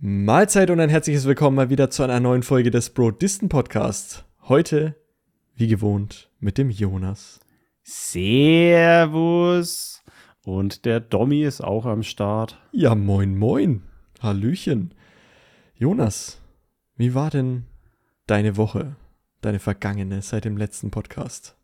Mahlzeit und ein herzliches Willkommen mal wieder zu einer neuen Folge des Bro Disten Podcasts. Heute, wie gewohnt, mit dem Jonas. Servus. Und der Dommy ist auch am Start. Ja, moin, moin. Hallöchen. Jonas, wie war denn deine Woche, deine vergangene seit dem letzten Podcast?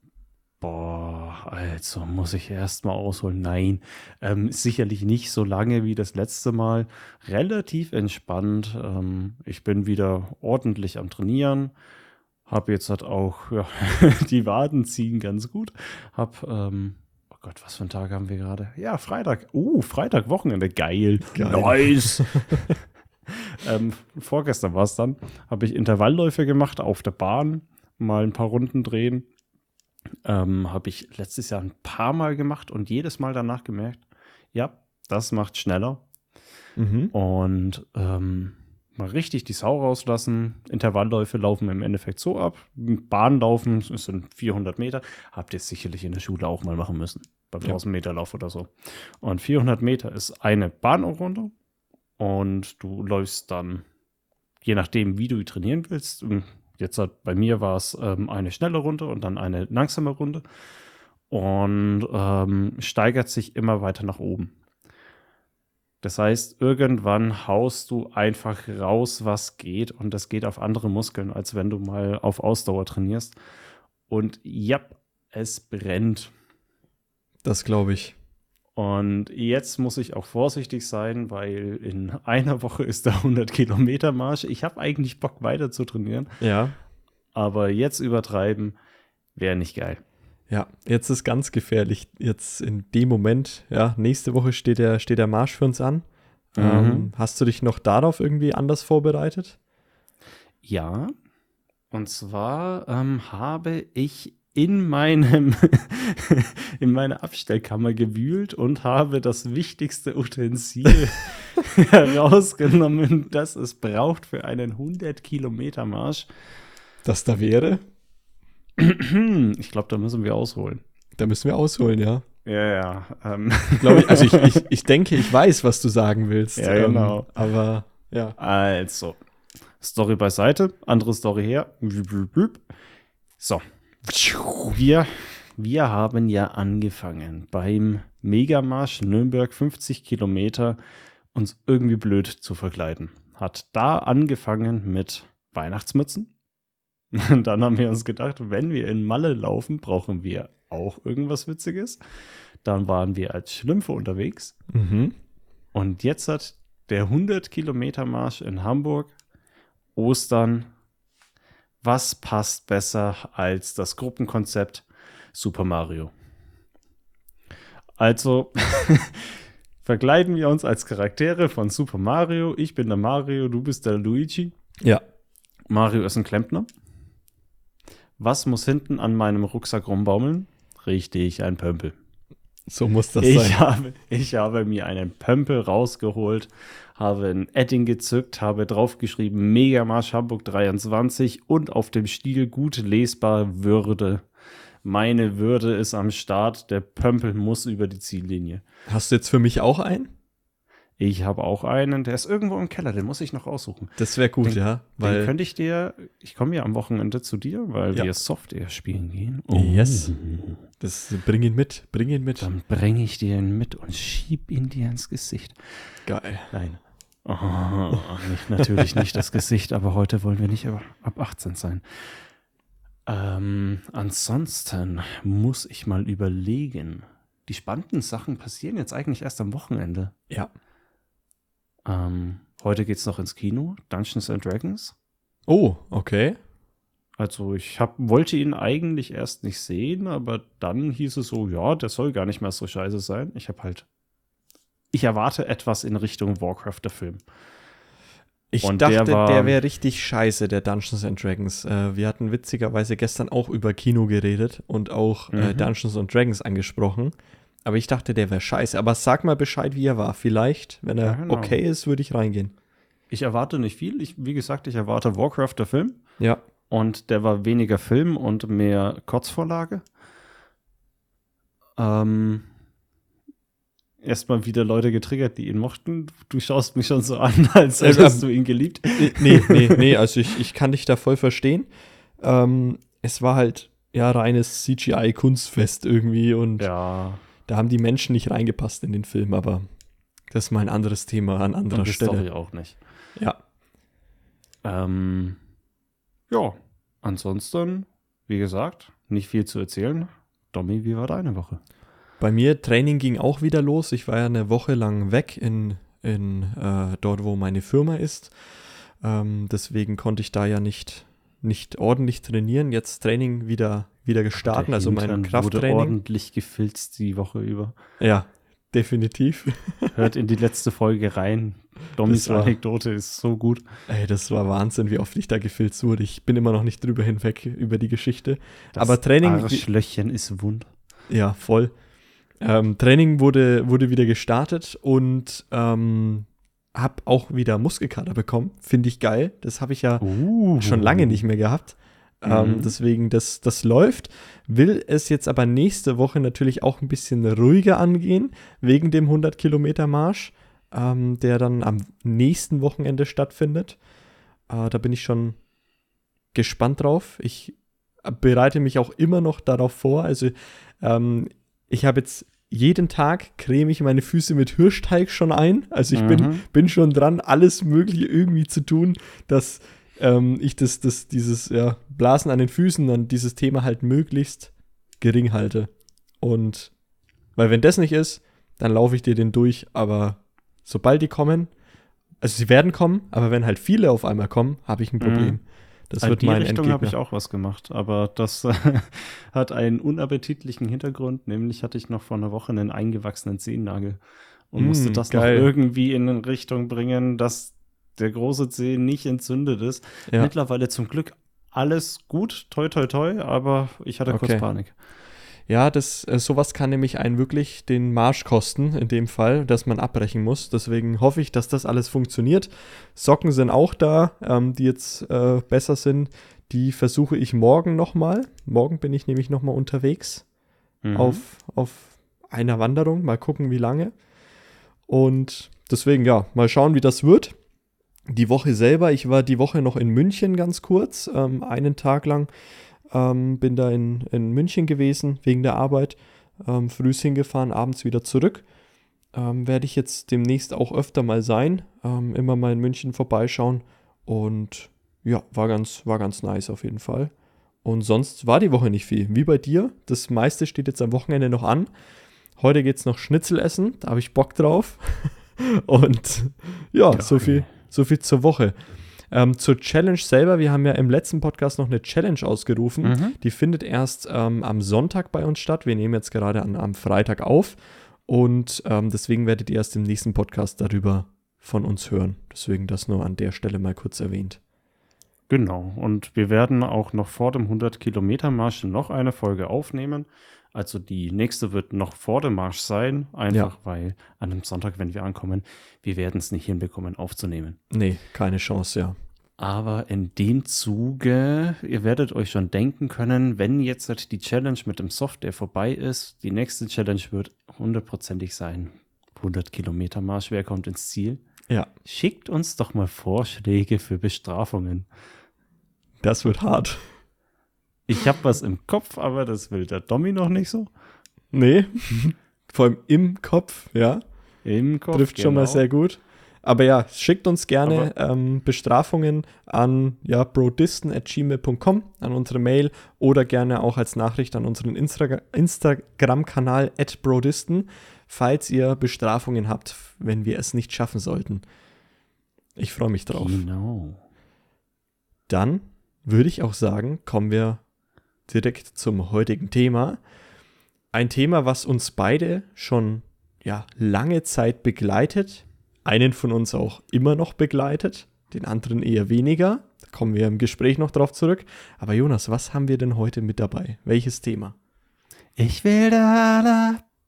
Boah, also muss ich erst mal ausholen. Nein, ähm, sicherlich nicht so lange wie das letzte Mal. Relativ entspannt. Ähm, ich bin wieder ordentlich am Trainieren. Hab jetzt halt auch, ja, die Waden ziehen ganz gut. Hab, ähm, oh Gott, was für ein Tag haben wir gerade? Ja, Freitag. Uh, Freitag, Wochenende. Geil. Geil. Nice. ähm, vorgestern war es dann. Habe ich Intervallläufe gemacht auf der Bahn. Mal ein paar Runden drehen ähm, Habe ich letztes Jahr ein paar Mal gemacht und jedes Mal danach gemerkt, ja, das macht schneller. Mhm. Und ähm, mal richtig die Sau rauslassen. Intervallläufe laufen im Endeffekt so ab. Bahnlaufen, sind 400 Meter. Habt ihr sicherlich in der Schule auch mal machen müssen. Beim Ja. 1000 Meter Lauf oder so. Und 400 Meter ist eine Bahnrunde. Und du läufst dann, je nachdem, wie du trainieren willst. Jetzt hat, bei mir war es ähm, eine schnelle Runde und dann eine langsame Runde. Und ähm, steigert sich immer weiter nach oben. Das heißt, irgendwann haust du einfach raus, was geht. Und das geht auf andere Muskeln, als wenn du mal auf Ausdauer trainierst. Und ja, es brennt. Das glaube ich. Und jetzt muss ich auch vorsichtig sein, weil in einer Woche ist der 100 Kilometer Marsch. Ich habe eigentlich Bock weiter zu trainieren, Ja. aber jetzt übertreiben wäre nicht geil. Ja, jetzt ist ganz gefährlich. Jetzt in dem Moment, ja, nächste Woche steht der, steht der Marsch für uns an. Mhm. Ähm, hast du dich noch darauf irgendwie anders vorbereitet? Ja, und zwar ähm, habe ich in meinem in meiner Abstellkammer gewühlt und habe das wichtigste Utensil herausgenommen, das es braucht für einen 100 Kilometer Marsch. Das da wäre? Ich glaube, da müssen wir ausholen. Da müssen wir ausholen, ja. Ja, ja. Ähm, Glaube ich, also ich, ich, ich denke, ich weiß, was du sagen willst. Ja, genau. Ähm, aber ja. Also, Story beiseite, andere Story her. So, wir, wir haben ja angefangen beim Megamarsch Nürnberg 50 Kilometer uns irgendwie blöd zu verkleiden. Hat da angefangen mit Weihnachtsmützen. Und dann haben wir uns gedacht, wenn wir in Malle laufen, brauchen wir auch irgendwas Witziges. Dann waren wir als Schlümpfe unterwegs. Mhm. Und jetzt hat der 100 Kilometer Marsch in Hamburg, Ostern. Was passt besser als das Gruppenkonzept Super Mario? Also verkleiden wir uns als Charaktere von Super Mario. Ich bin der Mario, du bist der Luigi. Ja. Mario ist ein Klempner. Was muss hinten an meinem Rucksack rumbaumeln? Richtig, ein Pömpel. So muss das Ich sein. habe, ich habe mir einen Pömpel rausgeholt, habe ein Edding gezückt, habe draufgeschrieben Megamarsch Hamburg 23 und auf dem Stiel gut lesbar Würde. Meine Würde ist am Start, der Pömpel muss über die Ziellinie. Hast du jetzt für mich auch einen? Ich habe auch einen, der ist irgendwo im Keller, den muss ich noch raussuchen. Das wäre gut, Den- ja. Den Weil könnte ich dir, ich komme ja am Wochenende zu dir, weil Ja. wir Software spielen gehen. Yes. das bring ihn mit, bring ihn mit. Dann bringe ich dir ihn mit und schieb ihn dir ins Gesicht. Geil. Nein. Oh, nicht, natürlich nicht das Gesicht, aber heute wollen wir nicht ab ab 18 sein. Ähm, ansonsten muss ich mal überlegen. Die spannenden Sachen passieren jetzt eigentlich erst am Wochenende. Ja. Ähm, heute geht's noch ins Kino, Dungeons and Dragons. Oh, okay. Also ich hab, wollte ihn eigentlich erst nicht sehen, aber dann hieß es so, ja, der soll gar nicht mehr so scheiße sein. Ich habe halt, ich erwarte etwas in Richtung Warcraft, der Film. Ich Und dachte, der der, wäre richtig scheiße, der Dungeons and Dragons. Äh, wir hatten witzigerweise gestern auch über Kino geredet und auch äh, Mhm. Dungeons and Dragons angesprochen. Aber ich dachte, der wäre scheiße. Aber sag mal Bescheid, wie er war. Vielleicht, wenn er Ja, genau. okay ist, würde ich reingehen. Ich erwarte nicht viel. Ich, wie gesagt, ich erwarte Warcraft, der Film. Ja. Und der war weniger Film und mehr Kurzvorlage. Ähm, erstmal wieder Leute getriggert, die ihn mochten. Du schaust mich schon so an, als hättest ähm, du ihn geliebt. Äh, nee, nee, nee, also ich, ich kann dich da voll verstehen. Ähm, es war halt ja reines CGI-Kunstfest irgendwie und Ja, da haben die Menschen nicht reingepasst in den Film, aber das ist mal ein anderes Thema an anderer und die Stelle. Story auch nicht. Ja. Ähm, ja, ansonsten, wie gesagt, nicht viel zu erzählen. Domi, wie war deine Woche? Bei mir Training ging auch wieder los. Ich war ja eine Woche lang weg in, in äh, dort, wo meine Firma ist. Ähm, deswegen konnte ich da ja nicht, nicht ordentlich trainieren. Jetzt Training wieder, wieder gestartet, also mein Hintern wurde Krafttraining. ordentlich gefilzt die Woche über. Ja, definitiv. Hört in die letzte Folge rein. Domis war- Anekdote ist so gut. Ey, das war Wahnsinn, wie oft ich da gefilzt wurde. Ich bin immer noch nicht drüber hinweg über die Geschichte. Das Aber Training- Arschlöchchen ist wund. Ja, voll. Ähm, Training wurde, wurde wieder gestartet und ähm, habe auch wieder Muskelkater bekommen. Finde ich geil. Das habe ich ja Uh. schon lange nicht mehr gehabt. Ähm, Mhm. deswegen, das, das läuft. Will es jetzt aber nächste Woche natürlich auch ein bisschen ruhiger angehen, wegen dem 100-Kilometer-Marsch, ähm, der dann am nächsten Wochenende stattfindet. Äh, da bin ich schon gespannt drauf. Ich bereite mich auch immer noch darauf vor. Also, ähm, ich habe jetzt jeden Tag creme ich meine Füße mit Hirschteig schon ein. Also, ich bin Mhm. bin schon dran, alles Mögliche irgendwie zu tun, dass ähm, ich das, das, dieses ja, Blasen an den Füßen, dann dieses Thema halt möglichst gering halte. Und weil wenn das nicht ist, dann laufe ich dir den durch, aber sobald die kommen, also sie werden kommen, aber wenn halt viele auf einmal kommen, habe ich ein Problem. Das In wird die mein Richtung habe ich auch was gemacht, aber das hat einen unappetitlichen Hintergrund. Nämlich hatte ich noch vor einer Woche einen eingewachsenen Zehennagel und Mm, musste das geil. noch irgendwie in eine Richtung bringen, dass der große Zeh nicht entzündet ist. Ja. Mittlerweile zum Glück alles gut, toi toi toi, aber ich hatte kurz Okay. Panik. Ja, das, äh, sowas kann nämlich einen wirklich den Marsch kosten, in dem Fall, dass man abbrechen muss. Deswegen hoffe ich, dass das alles funktioniert. Socken sind auch da, ähm, die jetzt äh, besser sind. Die versuche ich morgen nochmal. Morgen bin ich nämlich nochmal unterwegs Mhm. auf, auf einer Wanderung. Mal gucken, wie lange. Und deswegen, ja, mal schauen, wie das wird. Die Woche selber, ich war die Woche noch in München ganz kurz, ähm, einen Tag lang. Ähm, bin da in, in München gewesen wegen der Arbeit. Ähm, frühs hingefahren, abends wieder zurück. Ähm, Werde ich jetzt demnächst auch öfter mal sein. Ähm, immer mal in München vorbeischauen. Und ja, war ganz, war ganz nice auf jeden Fall. Und sonst war die Woche nicht viel. Wie bei dir. Das meiste steht jetzt am Wochenende noch an. Heute geht es noch Schnitzel essen. Da habe ich Bock drauf. Und ja, Geil. so viel, so viel zur Woche. Ähm, zur Challenge selber. Wir haben ja im letzten Podcast noch eine Challenge ausgerufen. Mhm. Die findet erst ähm, am Sonntag bei uns statt. Wir nehmen jetzt gerade an, am Freitag auf. Und ähm, deswegen werdet ihr erst im nächsten Podcast darüber von uns hören. Deswegen das nur an der Stelle mal kurz erwähnt. Genau. Und wir werden auch noch vor dem 100-Kilometer-Marsch noch eine Folge aufnehmen. Also die nächste wird noch vor dem Marsch sein. Einfach weil an dem Sonntag, wenn wir ankommen, wir werden es nicht hinbekommen aufzunehmen. Nee, keine Chance, ja. Aber in dem Zuge, ihr werdet euch schon denken können, wenn jetzt halt die Challenge mit dem Software vorbei ist, die nächste Challenge wird hundertprozentig sein. 100 Kilometer Marsch, wer kommt ins Ziel? Ja, Schickt uns doch mal Vorschläge für Bestrafungen. das wird hart. Ich habe was im Kopf, aber das will der Domi noch nicht so. Nee, vor allem im Kopf, ja. Im Kopf. Trifft schon mal genau. sehr gut. Aber ja, schickt uns gerne ähm, Bestrafungen an ja, brodisten.gmail.com, an unsere Mail oder gerne auch als Nachricht an unseren Instra Instagram-Kanal at brodisten, falls ihr Bestrafungen habt, wenn wir es nicht schaffen sollten. Ich freue mich drauf. Genau. Dann würde ich auch sagen, kommen wir direkt zum heutigen Thema. Ein Thema, was uns beide schon ja, lange Zeit begleitet, einen von uns auch immer noch begleitet, den anderen eher weniger. Da kommen wir im Gespräch noch drauf zurück. Aber Jonas, was haben wir denn heute mit dabei? Welches Thema? Ich will der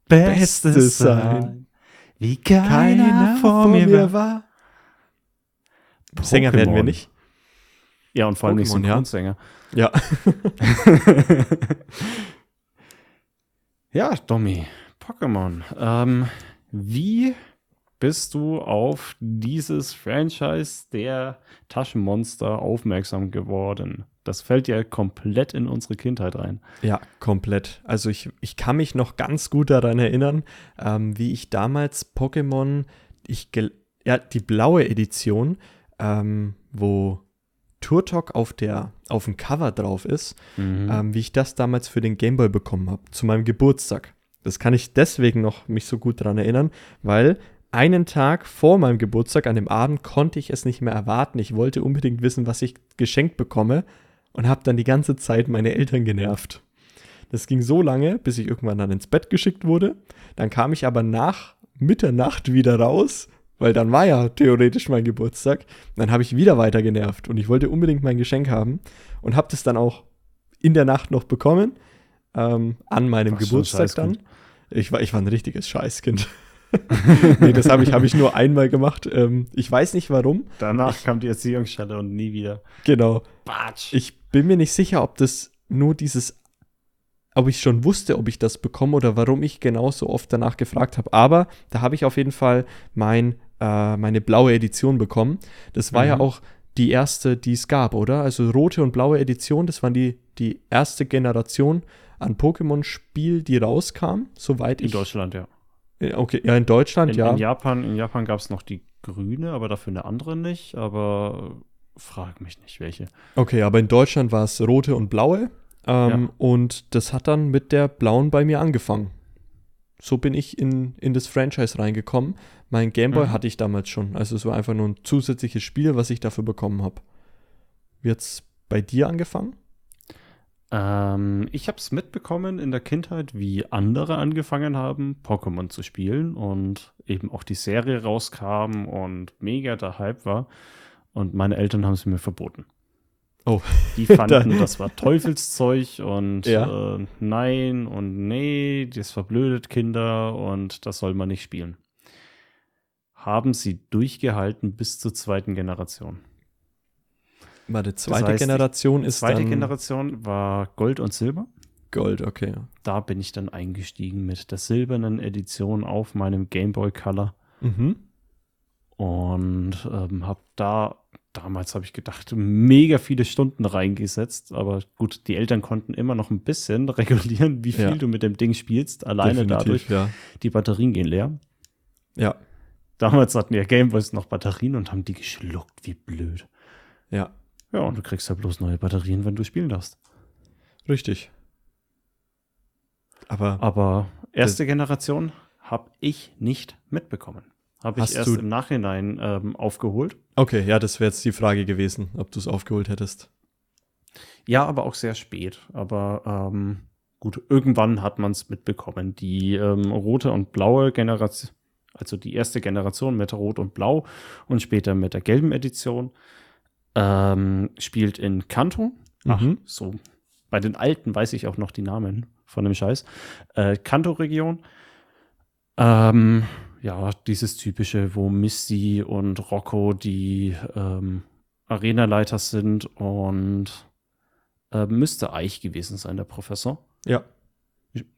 allerbeste Beste sein, wie keiner, vor mir war. Sänger werden wir nicht. Ja, und vor allem nicht Pokémon, ja. Synchronsänger. Ja. Ja, Domi, Pokémon. Ähm, Wie bist du auf dieses Franchise der Taschenmonster aufmerksam geworden? Das fällt ja komplett in unsere Kindheit rein. Ja, komplett. Also ich, ich kann mich noch ganz gut daran erinnern, ähm, wie ich damals Pokémon, ich ja, die blaue Edition, ähm, wo Turtok auf, der, auf dem Cover drauf ist, mhm. ähm, wie ich das damals für den Gameboy bekommen habe, zu meinem Geburtstag. Das kann ich deswegen noch mich so gut daran erinnern, weil einen Tag vor meinem Geburtstag, an dem Abend, konnte ich es nicht mehr erwarten. Ich wollte unbedingt wissen, was ich geschenkt bekomme und habe dann die ganze Zeit meine Eltern genervt. Das ging so lange, bis ich irgendwann dann ins Bett geschickt wurde. Dann kam ich aber nach Mitternacht wieder raus, weil dann war ja theoretisch mein Geburtstag. Dann habe ich wieder weiter genervt und ich wollte unbedingt mein Geschenk haben und habe das dann auch in der Nacht noch bekommen, ähm, an meinem Ach, Geburtstag dann. Ich war, ich war ein richtiges Scheißkind. nee, das habe ich, hab ich nur einmal gemacht. Ähm, ich weiß nicht warum. Danach ich, kam die Erziehungsstelle und nie wieder. Genau. Batsch. Ich bin mir nicht sicher, ob das nur dieses, ob ich schon wusste, ob ich das bekomme oder warum ich genauso oft danach gefragt habe. Aber da habe ich auf jeden Fall mein, äh, meine blaue Edition bekommen. Das war mhm. ja auch die erste, die es gab, oder? Also rote und blaue Edition, das waren die, die erste Generation an Pokémon-Spiel, die rauskam, soweit ich. In Deutschland, ja. Okay, ja, in Deutschland, in, ja. In Japan, in Japan gab es noch die grüne, aber dafür eine andere nicht. Aber frag mich nicht, welche. Okay, aber in Deutschland war es rote und blaue. Ähm, ja. Und das hat dann mit der blauen bei mir angefangen. So bin ich in, in das Franchise reingekommen. Mein Gameboy mhm. hatte ich damals schon. Also es war einfach nur ein zusätzliches Spiel, was ich dafür bekommen habe. Wie es bei dir angefangen? Ähm, ich habe es mitbekommen in der Kindheit, wie andere angefangen haben, Pokémon zu spielen und eben auch die Serie rauskam und mega der Hype war. Und meine Eltern haben es mir verboten. Oh. Die fanden, das war Teufelszeug und ja. äh, nein und nee, das verblödet Kinder und das soll man nicht spielen. Haben sie durchgehalten bis zur zweiten Generation. Warte, zweite das heißt, Generation ist zweite dann Generation war Gold und Silber. Gold, okay. Da bin ich dann eingestiegen mit der silbernen Edition auf meinem Game Boy Color. Mhm. Und ähm, habe da, damals habe ich gedacht, mega viele Stunden reingesetzt. Aber gut, die Eltern konnten immer noch ein bisschen regulieren, wie viel ja. du mit dem Ding spielst. Alleine Definitiv, dadurch, ja. die Batterien gehen leer. Ja. Damals hatten ja Gameboys noch Batterien und haben die geschluckt, wie blöd. Ja. Ja, und du kriegst ja bloß neue Batterien, wenn du spielen darfst. Richtig. Aber, Aber erste Generation habe ich nicht mitbekommen. Habe ich erst im Nachhinein ähm, aufgeholt. Okay, ja, das wäre jetzt die Frage gewesen, ob du es aufgeholt hättest. Ja, aber auch sehr spät. Aber ähm, gut, irgendwann hat man es mitbekommen. Die ähm, rote und blaue Generation, also die erste Generation mit Rot und Blau und später mit der gelben Edition, ähm, spielt in Kanto. Ach, mhm. so. Bei den Alten weiß ich auch noch die Namen von dem Scheiß. Äh, Kanto-Region. Ähm, ja, dieses typische, wo Misty und Rocco die ähm, Arenaleiter sind und äh, müsste Eich gewesen sein, der Professor. Ja.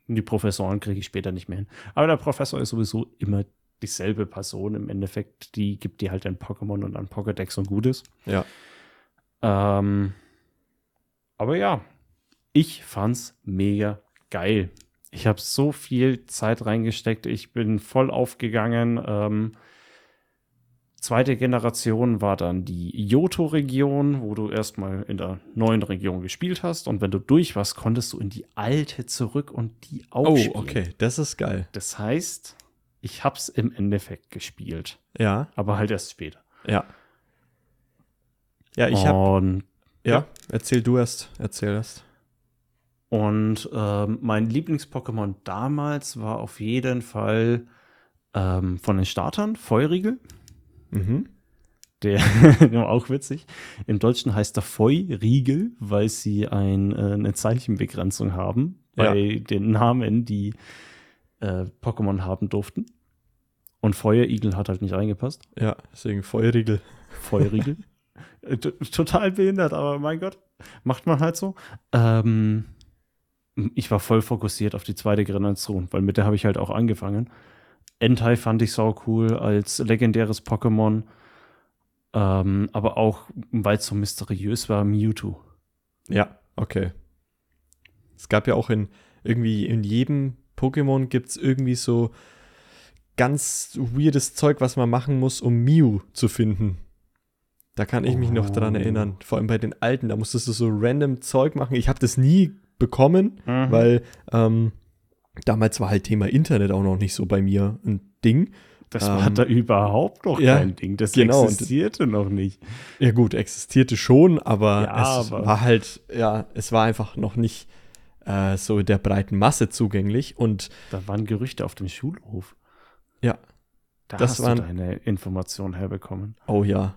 Die Professoren kriege ich später nicht mehr hin. Aber der Professor ist sowieso immer dieselbe Person im Endeffekt. Die gibt dir halt ein Pokémon und ein Pokédex und Gutes. Ja. Ähm, aber ja, ich fand's mega geil. Ich habe so viel Zeit reingesteckt. Ich bin voll aufgegangen. Ähm, zweite Generation war dann die Johto-Region, wo du erstmal in der neuen Region gespielt hast. Und wenn du durch warst, konntest du in die alte zurück und die auch Oh, spielen. okay, das ist geil. Das heißt, ich hab's im Endeffekt gespielt. Ja. Aber halt erst später. Ja. Ja, ich habe. Ja, ja, erzähl du erst. Erzähl erst. Und ähm, mein Lieblings-Pokémon damals war auf jeden Fall ähm, von den Startern Feurigel. Mhm. Der auch witzig. Im Deutschen heißt er Feuriegel, weil sie ein, äh, eine Zeichenbegrenzung haben bei ja. den Namen, die äh, Pokémon haben durften. Und Feuerigel hat halt nicht reingepasst. Ja, deswegen Feuriegel. Feuriegel. Äh, total behindert, aber mein Gott, macht man halt so. Ähm, ich war voll fokussiert auf die zweite Generation, weil mit der habe ich halt auch angefangen. Entei fand ich sau cool als legendäres Pokémon. Ähm, aber auch, weil es so mysteriös war, Mewtwo. Ja, okay. Es gab ja auch in irgendwie in jedem Pokémon gibt es irgendwie so ganz weirdes Zeug, was man machen muss, um Mew zu finden. Da kann ich mich noch dran Oh. erinnern. Vor allem bei den alten, da musstest du so random Zeug machen. Ich habe das nie bekommen, Mhm. weil ähm, damals war halt Thema Internet auch noch nicht so bei mir ein Ding. Das war ähm, da überhaupt noch ja, kein Ding. Das genau. existierte noch nicht. Ja gut, existierte schon, aber Ja, es aber- war halt, ja, es war einfach noch nicht äh, so der breiten Masse zugänglich. Und Da waren Gerüchte auf dem Schulhof. ja, Da Das hast waren- du deine Information herbekommen. oh ja.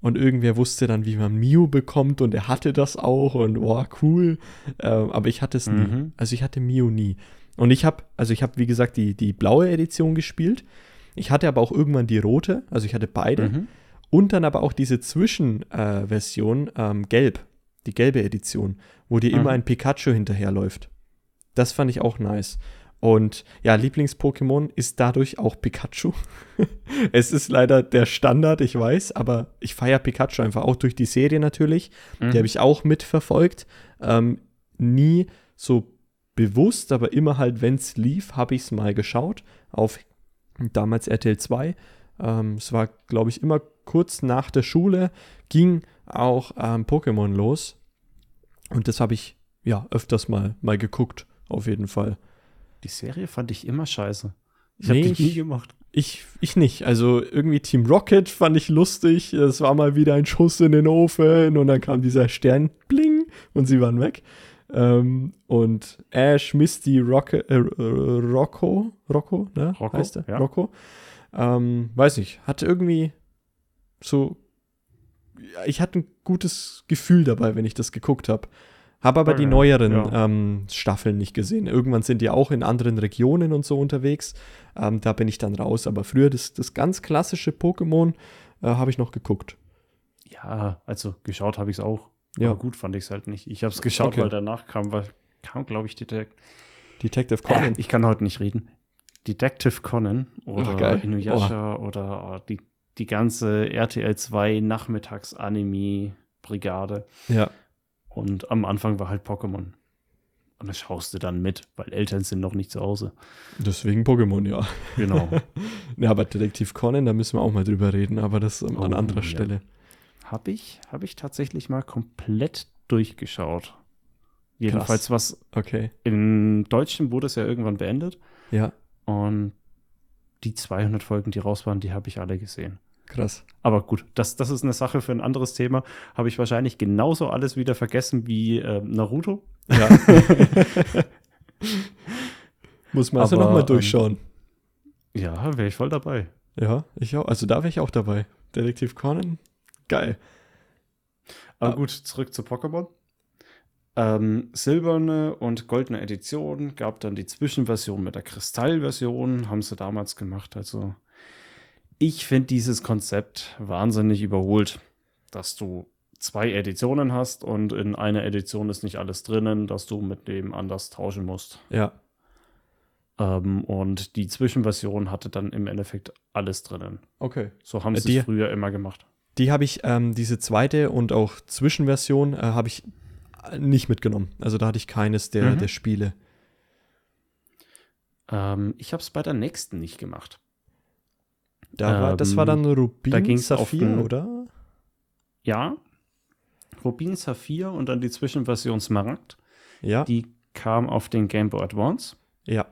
Und irgendwer wusste dann, wie man Mew bekommt und er hatte das auch und oh, cool. Ähm, aber ich hatte es nie. Mhm. Also ich hatte Mew nie. Und ich habe, also ich habe, wie gesagt, die, die blaue Edition gespielt. Ich hatte aber auch irgendwann die rote, also ich hatte beide. Mhm. Und dann aber auch diese Zwischenversion, äh, ähm, gelb, die gelbe Edition, wo dir immer Mhm. ein Pikachu hinterherläuft. Das fand ich auch nice. Und ja, Lieblings-Pokémon ist dadurch auch Pikachu. es ist leider der Standard, ich weiß, aber ich feiere Pikachu einfach auch durch die Serie natürlich. Mhm. Die habe ich auch mitverfolgt. Ähm, nie so bewusst, aber immer halt, wenn es lief, habe ich es mal geschaut. Auf damals RTL 2. Ähm, es war, glaube ich, immer kurz nach der Schule, ging auch ähm, Pokémon los. Und das habe ich ja öfters mal, mal geguckt, auf jeden Fall. Die Serie fand ich immer scheiße. Ich Nee, habe die nie gemacht. Ich, ich nicht. Also irgendwie Team Rocket fand ich lustig. Es war mal wieder ein Schuss in den Ofen und dann kam dieser Stern, bling, und sie waren weg. Ähm, und Ash, Misty, Rocket, äh, Rocco, Rocco, ne? Rocco, heißt er? ja. Rocco. Ähm, weiß nicht, hatte irgendwie so, ich hatte ein gutes Gefühl dabei, wenn ich das geguckt habe. Habe aber die Okay, neueren ja. ähm, Staffeln nicht gesehen. Irgendwann sind die auch in anderen Regionen und so unterwegs. Ähm, da bin ich dann raus. Aber früher das, das ganz klassische Pokémon äh, habe ich noch geguckt. Ja, also geschaut habe ich es auch. Ja. Aber gut fand ich es halt nicht. Ich habe es geschaut, Okay. weil danach kam, weil, kam glaube ich, Detect Detective Conan. Ich kann heute nicht reden. Detective Conan oder Ach. Inuyasha oder die, die ganze RTL 2 Nachmittags-Anime-Brigade. ja. Und am Anfang war halt Pokémon. Und das schaust du dann mit, weil Eltern sind noch nicht zu Hause. Deswegen Pokémon, ja. Genau. Ja, aber Detektiv Conan, da müssen wir auch mal drüber reden, aber das an Oh, anderer ja. Stelle. Habe ich, hab ich tatsächlich mal komplett durchgeschaut. Jedenfalls was Okay. im Deutschen wurde es ja irgendwann beendet. Ja, Und die 200 Folgen, die raus waren, die habe ich alle gesehen. krass. Aber gut, das, das ist eine Sache für ein anderes Thema. Habe ich wahrscheinlich genauso alles wieder vergessen wie äh, Naruto. Ja. Muss man also nochmal ähm, durchschauen. Ja, wäre ich voll dabei. Ja, ich auch. Also da wäre ich auch dabei. Detektiv Conan, geil. Aber Ah. gut, zurück zu Pokémon. Ähm, silberne und goldene Edition gab dann die Zwischenversion mit der Kristallversion, haben sie damals gemacht. Also ich finde dieses Konzept wahnsinnig überholt, dass du zwei Editionen hast und in einer Edition ist nicht alles drinnen, dass du mit dem anders tauschen musst. Ja, Ähm, und die Zwischenversion hatte dann im Endeffekt alles drinnen. okay. So haben Äh, sie die- es früher immer gemacht. Die habe ich, ähm, diese zweite und auch Zwischenversion, äh, habe ich äh, nicht mitgenommen. Also da hatte ich keines der, Mhm. der Spiele. Ähm, ich habe es bei der nächsten nicht gemacht. Da war, das war dann da Rubin auf Saphir, oder? Ja. Rubin Saphir und dann die Zwischenversion Smaragd. Ja, Die kam auf den Game Boy Advance. ja.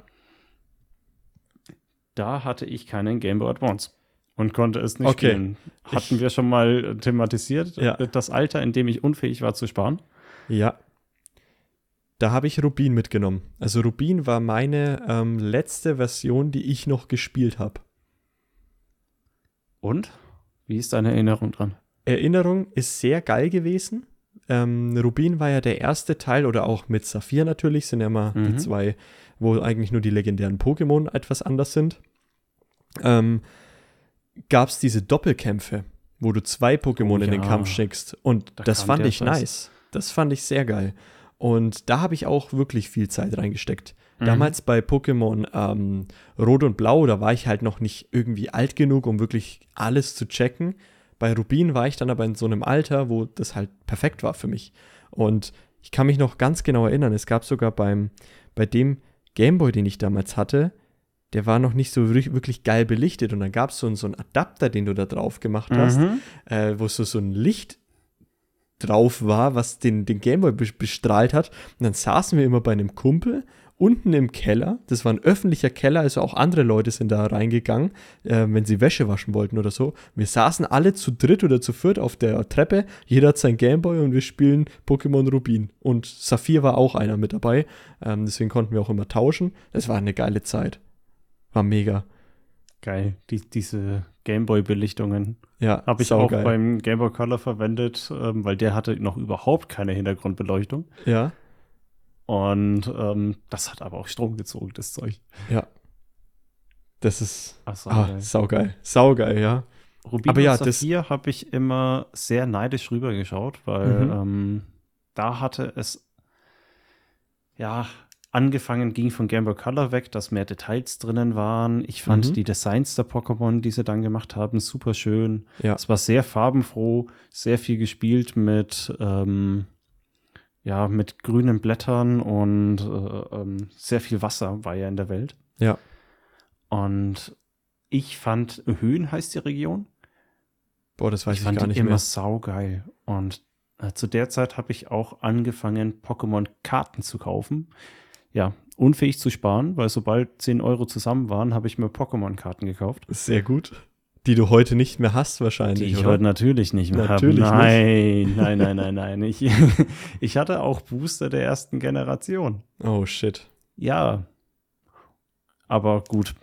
Da hatte ich keinen Game Boy Advance und konnte es nicht Okay. spielen. Hatten Ich- wir schon mal thematisiert, Ja. das Alter, in dem ich unfähig war zu sparen. Ja. Da habe ich Rubin mitgenommen. Also Rubin war meine ähm, letzte Version, die ich noch gespielt habe. Und? Wie ist deine Erinnerung dran? Erinnerung ist sehr geil gewesen. Ähm, Rubin war ja der erste Teil oder auch mit Saphir natürlich, sind ja immer die Mhm. zwei, wo eigentlich nur die legendären Pokémon etwas anders sind. Ähm, Gab es diese Doppelkämpfe, wo du zwei Pokémon Oh in den ja. Kampf schickst. Und Da das fand ich nice. Das fand ich sehr geil. Und da habe ich auch wirklich viel Zeit reingesteckt. Mhm. Damals bei Pokémon ähm, Rot und Blau, da war ich halt noch nicht irgendwie alt genug, um wirklich alles zu checken. Bei Rubin war ich dann aber in so einem Alter, wo das halt perfekt war für mich. Und ich kann mich noch ganz genau erinnern, es gab sogar beim, bei dem Gameboy, den ich damals hatte, der war noch nicht so wirklich, geil belichtet. Und dann gab es so, einen- so einen Adapter, den du da drauf gemacht hast, Mhm. äh, wo so, so ein Licht drauf war, was den, den Gameboy be bestrahlt hat. Und dann saßen wir immer bei einem Kumpel unten im Keller. Das war ein öffentlicher Keller, also auch andere Leute sind da reingegangen, äh, wenn sie Wäsche waschen wollten oder so. Wir saßen alle zu dritt oder zu viert auf der Treppe. Jeder hat sein Gameboy und wir spielen Pokémon Rubin. Und Saphir war auch einer mit dabei. Ähm, deswegen konnten wir auch immer tauschen. Das war eine geile Zeit. War mega. Geil, die, diese Gameboy-Belichtungen Ja, habe ich auch saugeil. beim Gameboy Color verwendet, ähm, weil der hatte noch überhaupt keine Hintergrundbeleuchtung. Ja, Und ähm, das hat aber auch Strom gezogen, das Zeug. ja. Das ist Ach so, ah, geil. saugeil. Saugeil, ja. Rubin aber ja, und das- Saphir habe ich immer sehr neidisch rübergeschaut, weil Mhm. ähm, da hatte es ja angefangen, ging von Game Boy Color weg, dass mehr Details drinnen waren. Ich fand Mhm. die Designs der Pokémon, die sie dann gemacht haben, super schön. Ja. Es war sehr farbenfroh, sehr viel gespielt mit ähm, ja mit grünen Blättern und äh, ähm, sehr viel Wasser war ja in der Welt. Ja. Und ich fand Höhen heißt die Region Boah, das weiß ich, fand gar die nicht immer mehr. saugeil. Und äh, zu der Zeit habe ich auch angefangen, Pokémon-Karten zu kaufen. Ja, unfähig zu sparen, weil sobald 10 Euro zusammen waren, habe ich mir Pokémon-Karten gekauft. Sehr gut. Die du heute nicht mehr hast, Die wahrscheinlich. ich oder? heute natürlich nicht mehr habe. Nein, nein, nein, nein, nein. Ich, ich hatte auch Booster der ersten Generation. Oh shit. Ja. Aber gut,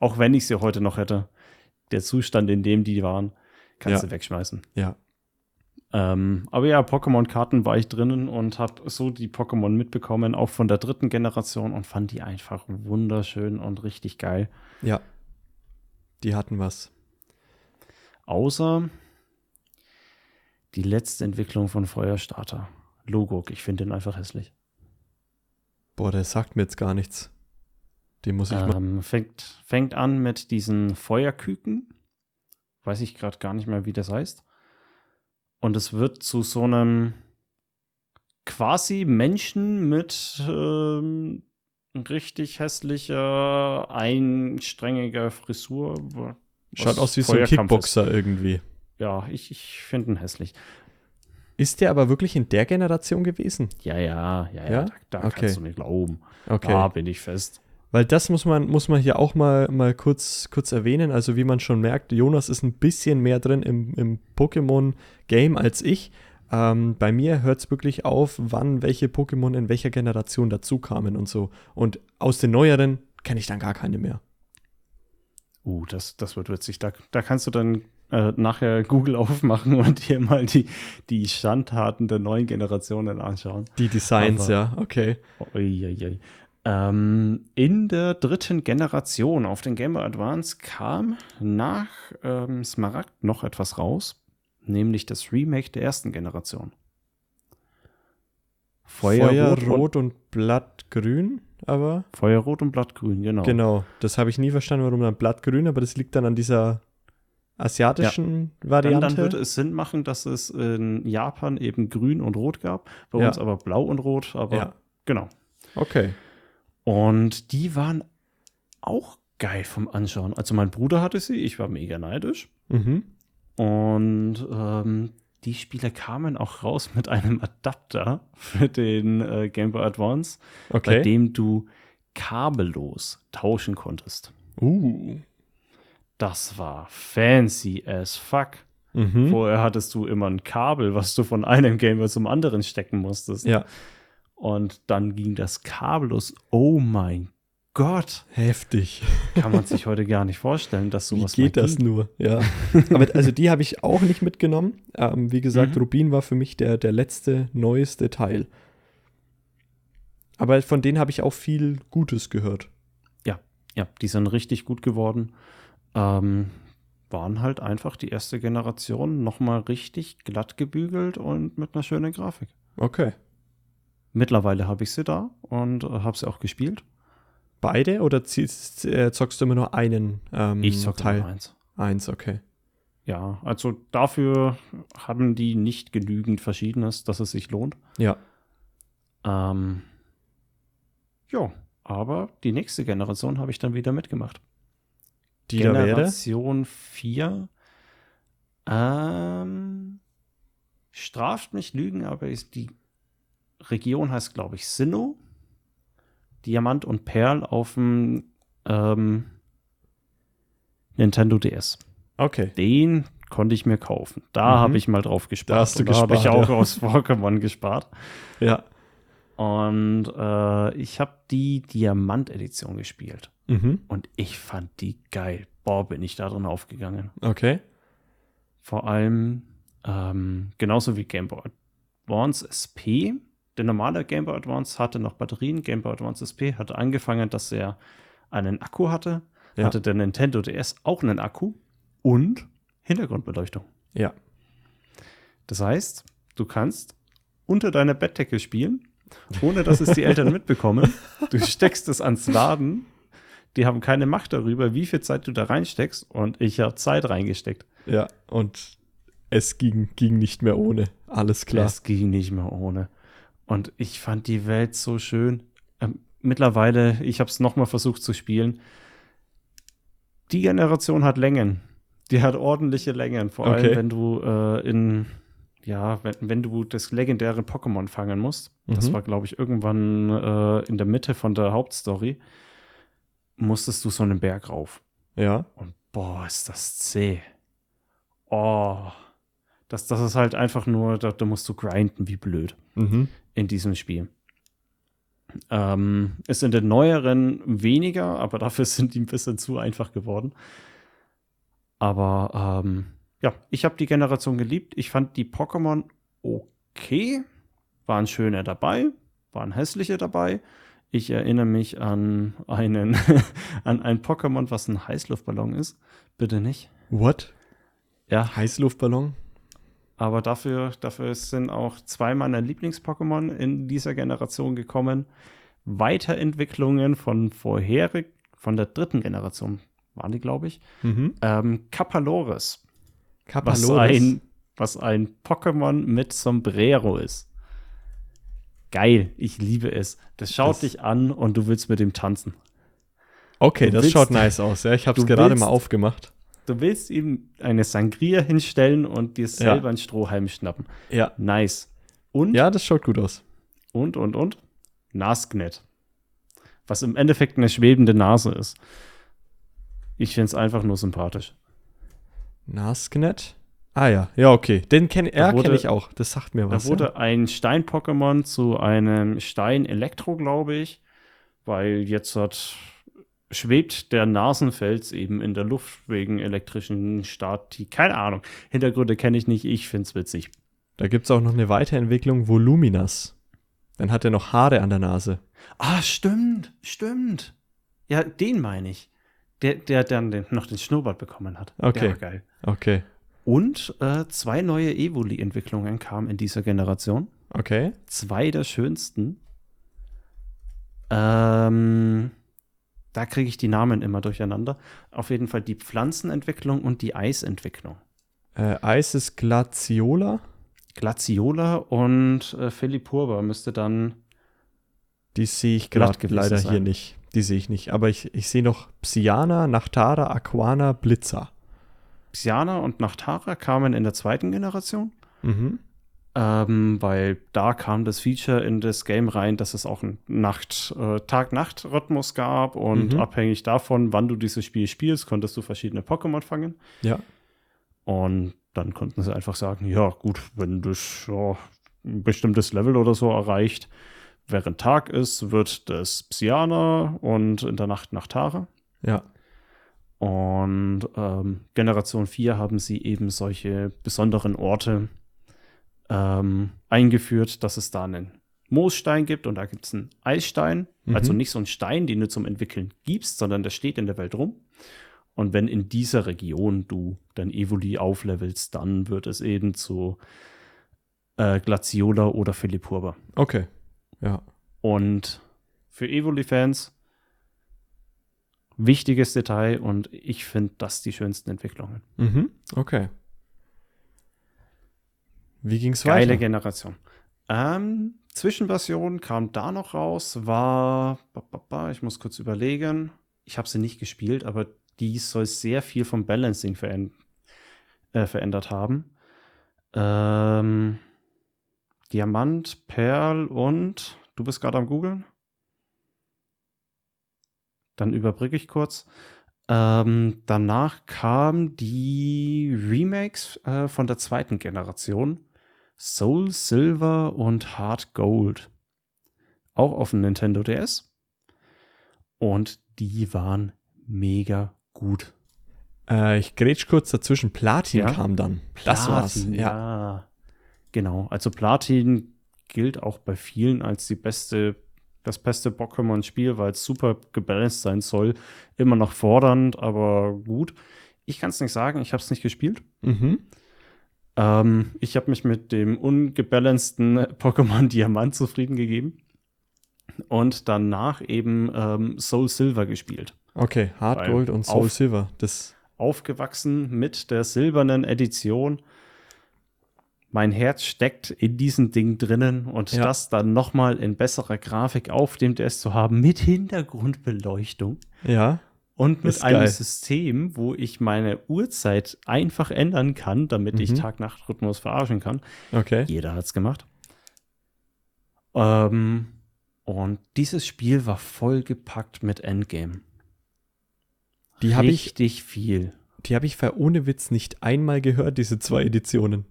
auch wenn ich sie heute noch hätte, der Zustand, in dem die waren, kannst Ja. du wegschmeißen. Ja. Ähm, aber ja, Pokémon-Karten war ich drinnen und habe so die Pokémon mitbekommen, auch von der dritten Generation und fand die einfach wunderschön und richtig geil. Ja. Die hatten was. Außer die letzte Entwicklung von Feuerstarter. Logok, ich finde den einfach hässlich. Boah, der sagt mir jetzt gar nichts. Den muss ich mal. Ähm, fängt, fängt an mit diesen Feuerküken. Weiß ich gerade gar nicht mehr, wie das heißt. Und es wird zu so einem quasi Menschen mit ähm, richtig hässlicher, einstrengiger Frisur. Schaut aus wie so ein Feuerkampf ist. Kickboxer irgendwie. Ja, ich, ich finde ihn hässlich. Ist der aber wirklich in der Generation gewesen? Ja, ja, ja, ja. Ja? Da, da Okay. kannst du mir glauben. Okay. Da bin ich fest. Weil das muss man, muss man hier auch mal, mal kurz, kurz erwähnen. Also wie man schon merkt, Jonas ist ein bisschen mehr drin im, im Pokémon-Game als ich. Ähm, bei mir hört es wirklich auf, wann welche Pokémon in welcher Generation dazu kamen und so. Und aus den neueren kenne ich dann gar keine mehr. Uh, das, das wird witzig. Da, da kannst du dann äh, nachher Google aufmachen und dir mal die, die Schandtaten der neuen Generationen anschauen. Die Designs, Aber- ja, okay. Uiuiui. Ähm, in der dritten Generation auf den Game Boy Advance kam nach ähm, Smaragd noch etwas raus, nämlich das Remake der ersten Generation. Feuerrot, und, und Blattgrün, aber Feuerrot und Blattgrün, genau. genau. Das habe ich nie verstanden, warum dann Blattgrün, aber das liegt dann an dieser asiatischen Dann, Variante. dann würde es Sinn machen, dass es in Japan eben grün und rot gab, bei Ja. uns aber blau und rot, aber Ja. genau. okay. Und die waren auch geil vom Anschauen. Also mein Bruder hatte sie, ich war mega neidisch. Mhm. Und ähm, die Spiele kamen auch raus mit einem Adapter für den äh, Game Boy Advance, bei Okay. dem du kabellos tauschen konntest. Uh. Das war fancy as fuck. Mhm. Vorher hattest du immer ein Kabel, was du von einem Game Boy zum anderen stecken musstest. Ja, Und dann ging das kabellos. Oh mein Gott. heftig. Kann man sich heute gar nicht vorstellen, dass Wie sowas geht mal das ging. nur? Ja. Aber also die habe ich auch nicht mitgenommen. Ähm, wie gesagt, Mhm. Rubin war für mich der, der letzte, neueste Teil. Aber von denen habe ich auch viel Gutes gehört. Ja, die sind richtig gut geworden. Ähm, waren halt einfach die erste Generation nochmal richtig glatt gebügelt und mit einer schönen Grafik. Okay. Mittlerweile habe ich sie da und äh, habe sie auch gespielt. beide oder ziehst, äh, zockst du immer nur einen ähm, Ich zocke Teil? nur eins. Eins, okay. Ja, also dafür haben die nicht genügend Verschiedenes, dass es sich lohnt. Ja. Ähm, ja, aber die nächste Generation habe ich dann wieder mitgemacht. Die? Generation 4. Ähm, straft mich Lügen, aber ist die Region heißt, glaube ich, Sinnoh. Diamant und Perl auf dem ähm, Nintendo DS. Okay. Den konnte ich mir kaufen. Da Mhm. habe ich mal drauf gespart. Da hast du Und da habe ich gespart, auch ja. aus Pokémon gespart. Ja. Und äh, ich habe die Diamant-Edition gespielt. Mhm. Und ich fand die geil. Boah, bin ich da drin aufgegangen. Okay. Vor allem ähm, genauso wie Game Boy Advance SP. Der normale Game Boy Advance hatte noch Batterien. Game Boy Advance SP hatte angefangen, dass er einen Akku hatte. Ja. Hatte der Nintendo DS auch einen Akku und Hintergrundbeleuchtung. Ja. Das heißt, du kannst unter deiner Bettdecke spielen, ohne dass es die Eltern mitbekommen. Du steckst es ans Laden. Die haben keine Macht darüber, wie viel Zeit du da reinsteckst. Und ich habe Zeit reingesteckt. Ja. Und es ging, ging nicht mehr ohne. Alles klar. Es ging nicht mehr ohne. Und ich fand die Welt so schön. Ähm, mittlerweile, ich habe es nochmal versucht zu spielen. Die Generation hat Längen. Die hat ordentliche Längen. Vor Okay. allem, wenn du äh, in, ja, wenn, wenn du das legendäre Pokémon fangen musst. Das Mhm. war, glaube ich, irgendwann äh, in der Mitte von der Hauptstory. Musstest du so einen Berg rauf. Ja. Und boah, ist das zäh. Oh. Das, das ist halt einfach nur, da, da musst du grinden, wie blöd Mhm. In diesem Spiel. Ähm, ist in den neueren weniger, aber dafür sind die ein bisschen zu einfach geworden. Aber ähm, ja, ich habe die Generation geliebt. Ich fand die Pokémon okay. Waren schöne dabei, waren hässliche dabei. Ich erinnere mich an einen, an ein Pokémon, was ein Heißluftballon ist. Bitte nicht. What? Ja, Heißluftballon? Aber dafür, dafür sind auch zwei meiner Lieblings-Pokémon in dieser Generation gekommen. Weiterentwicklungen von vorherig, von der dritten Generation waren die, glaube ich. Mhm. Ähm, Kapalores, was Kapaloris. ein, was ein Pokémon mit Sombrero ist. Geil, ich liebe es. Das schaut Das- dich an und du willst mit ihm tanzen. Okay, Du das willst- schaut nice aus. Ja, ich habe es gerade willst- mal aufgemacht. Du willst ihm eine Sangria hinstellen und dir selber einen Strohhalm schnappen. Ja. Nice. Und Ja, das schaut gut aus. Und, und, und? Nasknet. Was im Endeffekt eine schwebende Nase ist. Ich finde es einfach nur sympathisch. Nasknet? Ah ja, ja, okay. Den kenne ja, kenn ich auch. Das sagt mir was. da wurde ein Stein-Pokémon zu einem Stein-Elektro, glaube ich. Weil jetzt hat, schwebt der Nasenfels eben in der Luft wegen elektrischen Stati. Keine Ahnung. Hintergründe kenne ich nicht. Ich finde es witzig. Da gibt es auch noch eine Weiterentwicklung, Voluminas. Dann hat er noch Haare an der Nase. Ah, stimmt. Stimmt. Ja, den meine ich. Der, der dann den, noch den Schnurrbart bekommen hat. Okay. Der war geil. Okay. Und äh, zwei neue Evoli-Entwicklungen kamen in dieser Generation. Okay. Zwei der schönsten. Ähm, da kriege ich die Namen immer durcheinander. Auf jeden Fall die Pflanzenentwicklung und die Eisentwicklung. Äh, Eis ist Glaciola. Glaciola und äh, Philippurba müsste dann. Die sehe ich gerade leider sein. hier nicht. Die sehe ich nicht. Aber ich, ich sehe noch Psyana, Nachtara, Aquana, Blitzer. Psyana und Nachtara kamen in der zweiten Generation. Mhm. Ähm, weil da kam das Feature in das Game rein, dass es auch einen Nacht, äh, Tag-Nacht-Rhythmus gab und Mhm. abhängig davon, wann du dieses Spiel spielst, konntest du verschiedene Pokémon fangen. Ja. Und dann konnten sie einfach sagen, ja gut, wenn das ja, ein bestimmtes Level oder so erreicht, während Tag ist, wird das Psyana und in der Nacht Nachtara. Ja. Und ähm, Generation 4 haben sie eben solche besonderen Orte ähm, eingeführt, dass es da einen Moosstein gibt und da gibt es einen Eisstein. Mhm. Also nicht so einen Stein, den du zum Entwickeln gibst, sondern der steht in der Welt rum. Und wenn in dieser Region du dein Evoli auflevelst, dann wird es eben zu äh, Glaciola oder Philippurba. Okay. Ja. Und für Evoli-Fans wichtiges Detail und ich finde das die schönsten Entwicklungen. Mhm. Okay. Wie ging es Geile weiter? Generation. Ähm, Zwischenversion kam da noch raus, war, ich muss kurz überlegen, ich habe sie nicht gespielt, aber die soll sehr viel vom Balancing veränd äh, verändert haben. Ähm, Diamant, Perl und du bist gerade am googeln? Dann überbrücke ich kurz. Ähm, danach kamen die Remakes äh, von der zweiten Generation. Soul Silver und Hard Gold. Auch auf dem Nintendo DS. Und die waren mega gut. Äh, ich grätsch kurz dazwischen. Platin Ja. kam dann. Das war's. Platin, Ja. ja. Genau. Also Platin gilt auch bei vielen als die beste, das beste Pokémon-Spiel, weil es super gebalanced sein soll. Immer noch fordernd, aber gut. Ich kann es nicht sagen, ich habe es nicht gespielt. Mhm. Ähm, ich habe mich mit dem ungebalanceden Pokémon Diamant zufrieden gegeben. Und danach eben ähm, Soul Silver gespielt. Okay, Hard Weil Gold und Soul auf- Silver. Das. Aufgewachsen mit der silbernen Edition. Mein Herz steckt in diesem Ding drinnen und Ja. das dann nochmal in besserer Grafik auf dem DS zu haben, mit Hintergrundbeleuchtung Ja. Und mit einem geil. System, wo ich meine Uhrzeit einfach ändern kann, damit ich Mhm. Tag-Nacht-Rhythmus verarschen kann. Okay. Jeder hat's gemacht. Ähm, und dieses Spiel war vollgepackt mit Endgame. Die habe ich, Richtig viel. die habe ich ver ohne Witz nicht einmal gehört, diese zwei Editionen.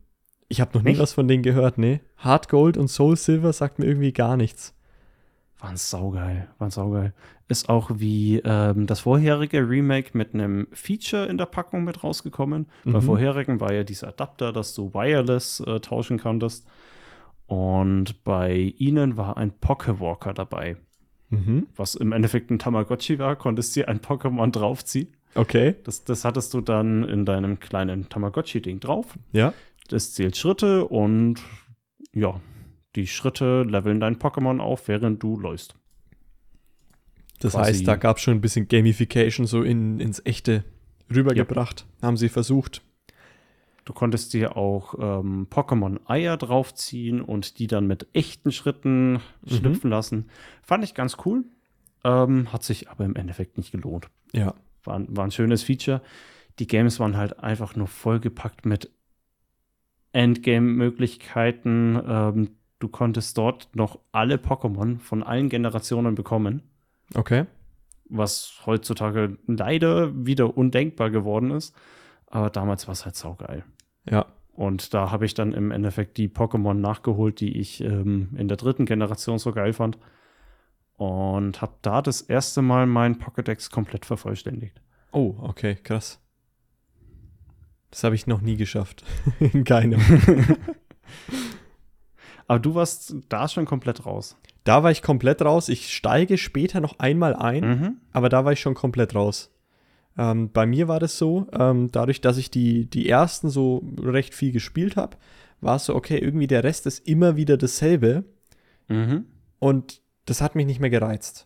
Ich habe noch nie Nicht? was von denen gehört, nee. Hard Gold und Soul Silver sagt mir irgendwie gar nichts. Waren saugeil, waren saugeil. Ist auch wie ähm, das vorherige Remake mit einem Feature in der Packung mit rausgekommen. Mhm. Beim vorherigen war ja dieser Adapter, dass du wireless äh, tauschen konntest. Und bei ihnen war ein Pokéwalker dabei. Mhm. Was im Endeffekt ein Tamagotchi war, konntest dir ein Pokémon draufziehen. Okay. Das, das hattest du dann in deinem kleinen Tamagotchi-Ding drauf. Ja. Das zählt Schritte und ja, die Schritte leveln dein Pokémon auf, während du läufst. Das Quasi- heißt, da gab es schon ein bisschen Gamification so in, ins Echte rübergebracht. Haben sie versucht. Du konntest dir auch ähm, Pokémon-Eier draufziehen und die dann mit echten Schritten Mhm. schlüpfen lassen. Fand ich ganz cool. Ähm, hat sich aber im Endeffekt nicht gelohnt. Ja. War, ein- war ein schönes Feature. Die Games waren halt einfach nur vollgepackt mit Endgame-Möglichkeiten. Ähm, du konntest dort noch alle Pokémon von allen Generationen bekommen, Okay. was heutzutage leider wieder undenkbar geworden ist. Aber damals war es halt saugeil. Ja. Und da habe ich dann im Endeffekt die Pokémon nachgeholt, die ich ähm, in der dritten Generation so geil fand. Und habe da das erste Mal meinen Pokédex komplett vervollständigt. Oh, okay, krass. Das habe ich noch nie geschafft. In keinem. Aber du warst da schon komplett raus. Da war ich komplett raus. Ich steige später noch einmal ein, Mhm. aber da war ich schon komplett raus. Ähm, bei mir war das so, ähm, dadurch, dass ich die, die ersten so recht viel gespielt habe, war es so, okay, irgendwie der Rest ist immer wieder dasselbe Mhm. und das hat mich nicht mehr gereizt.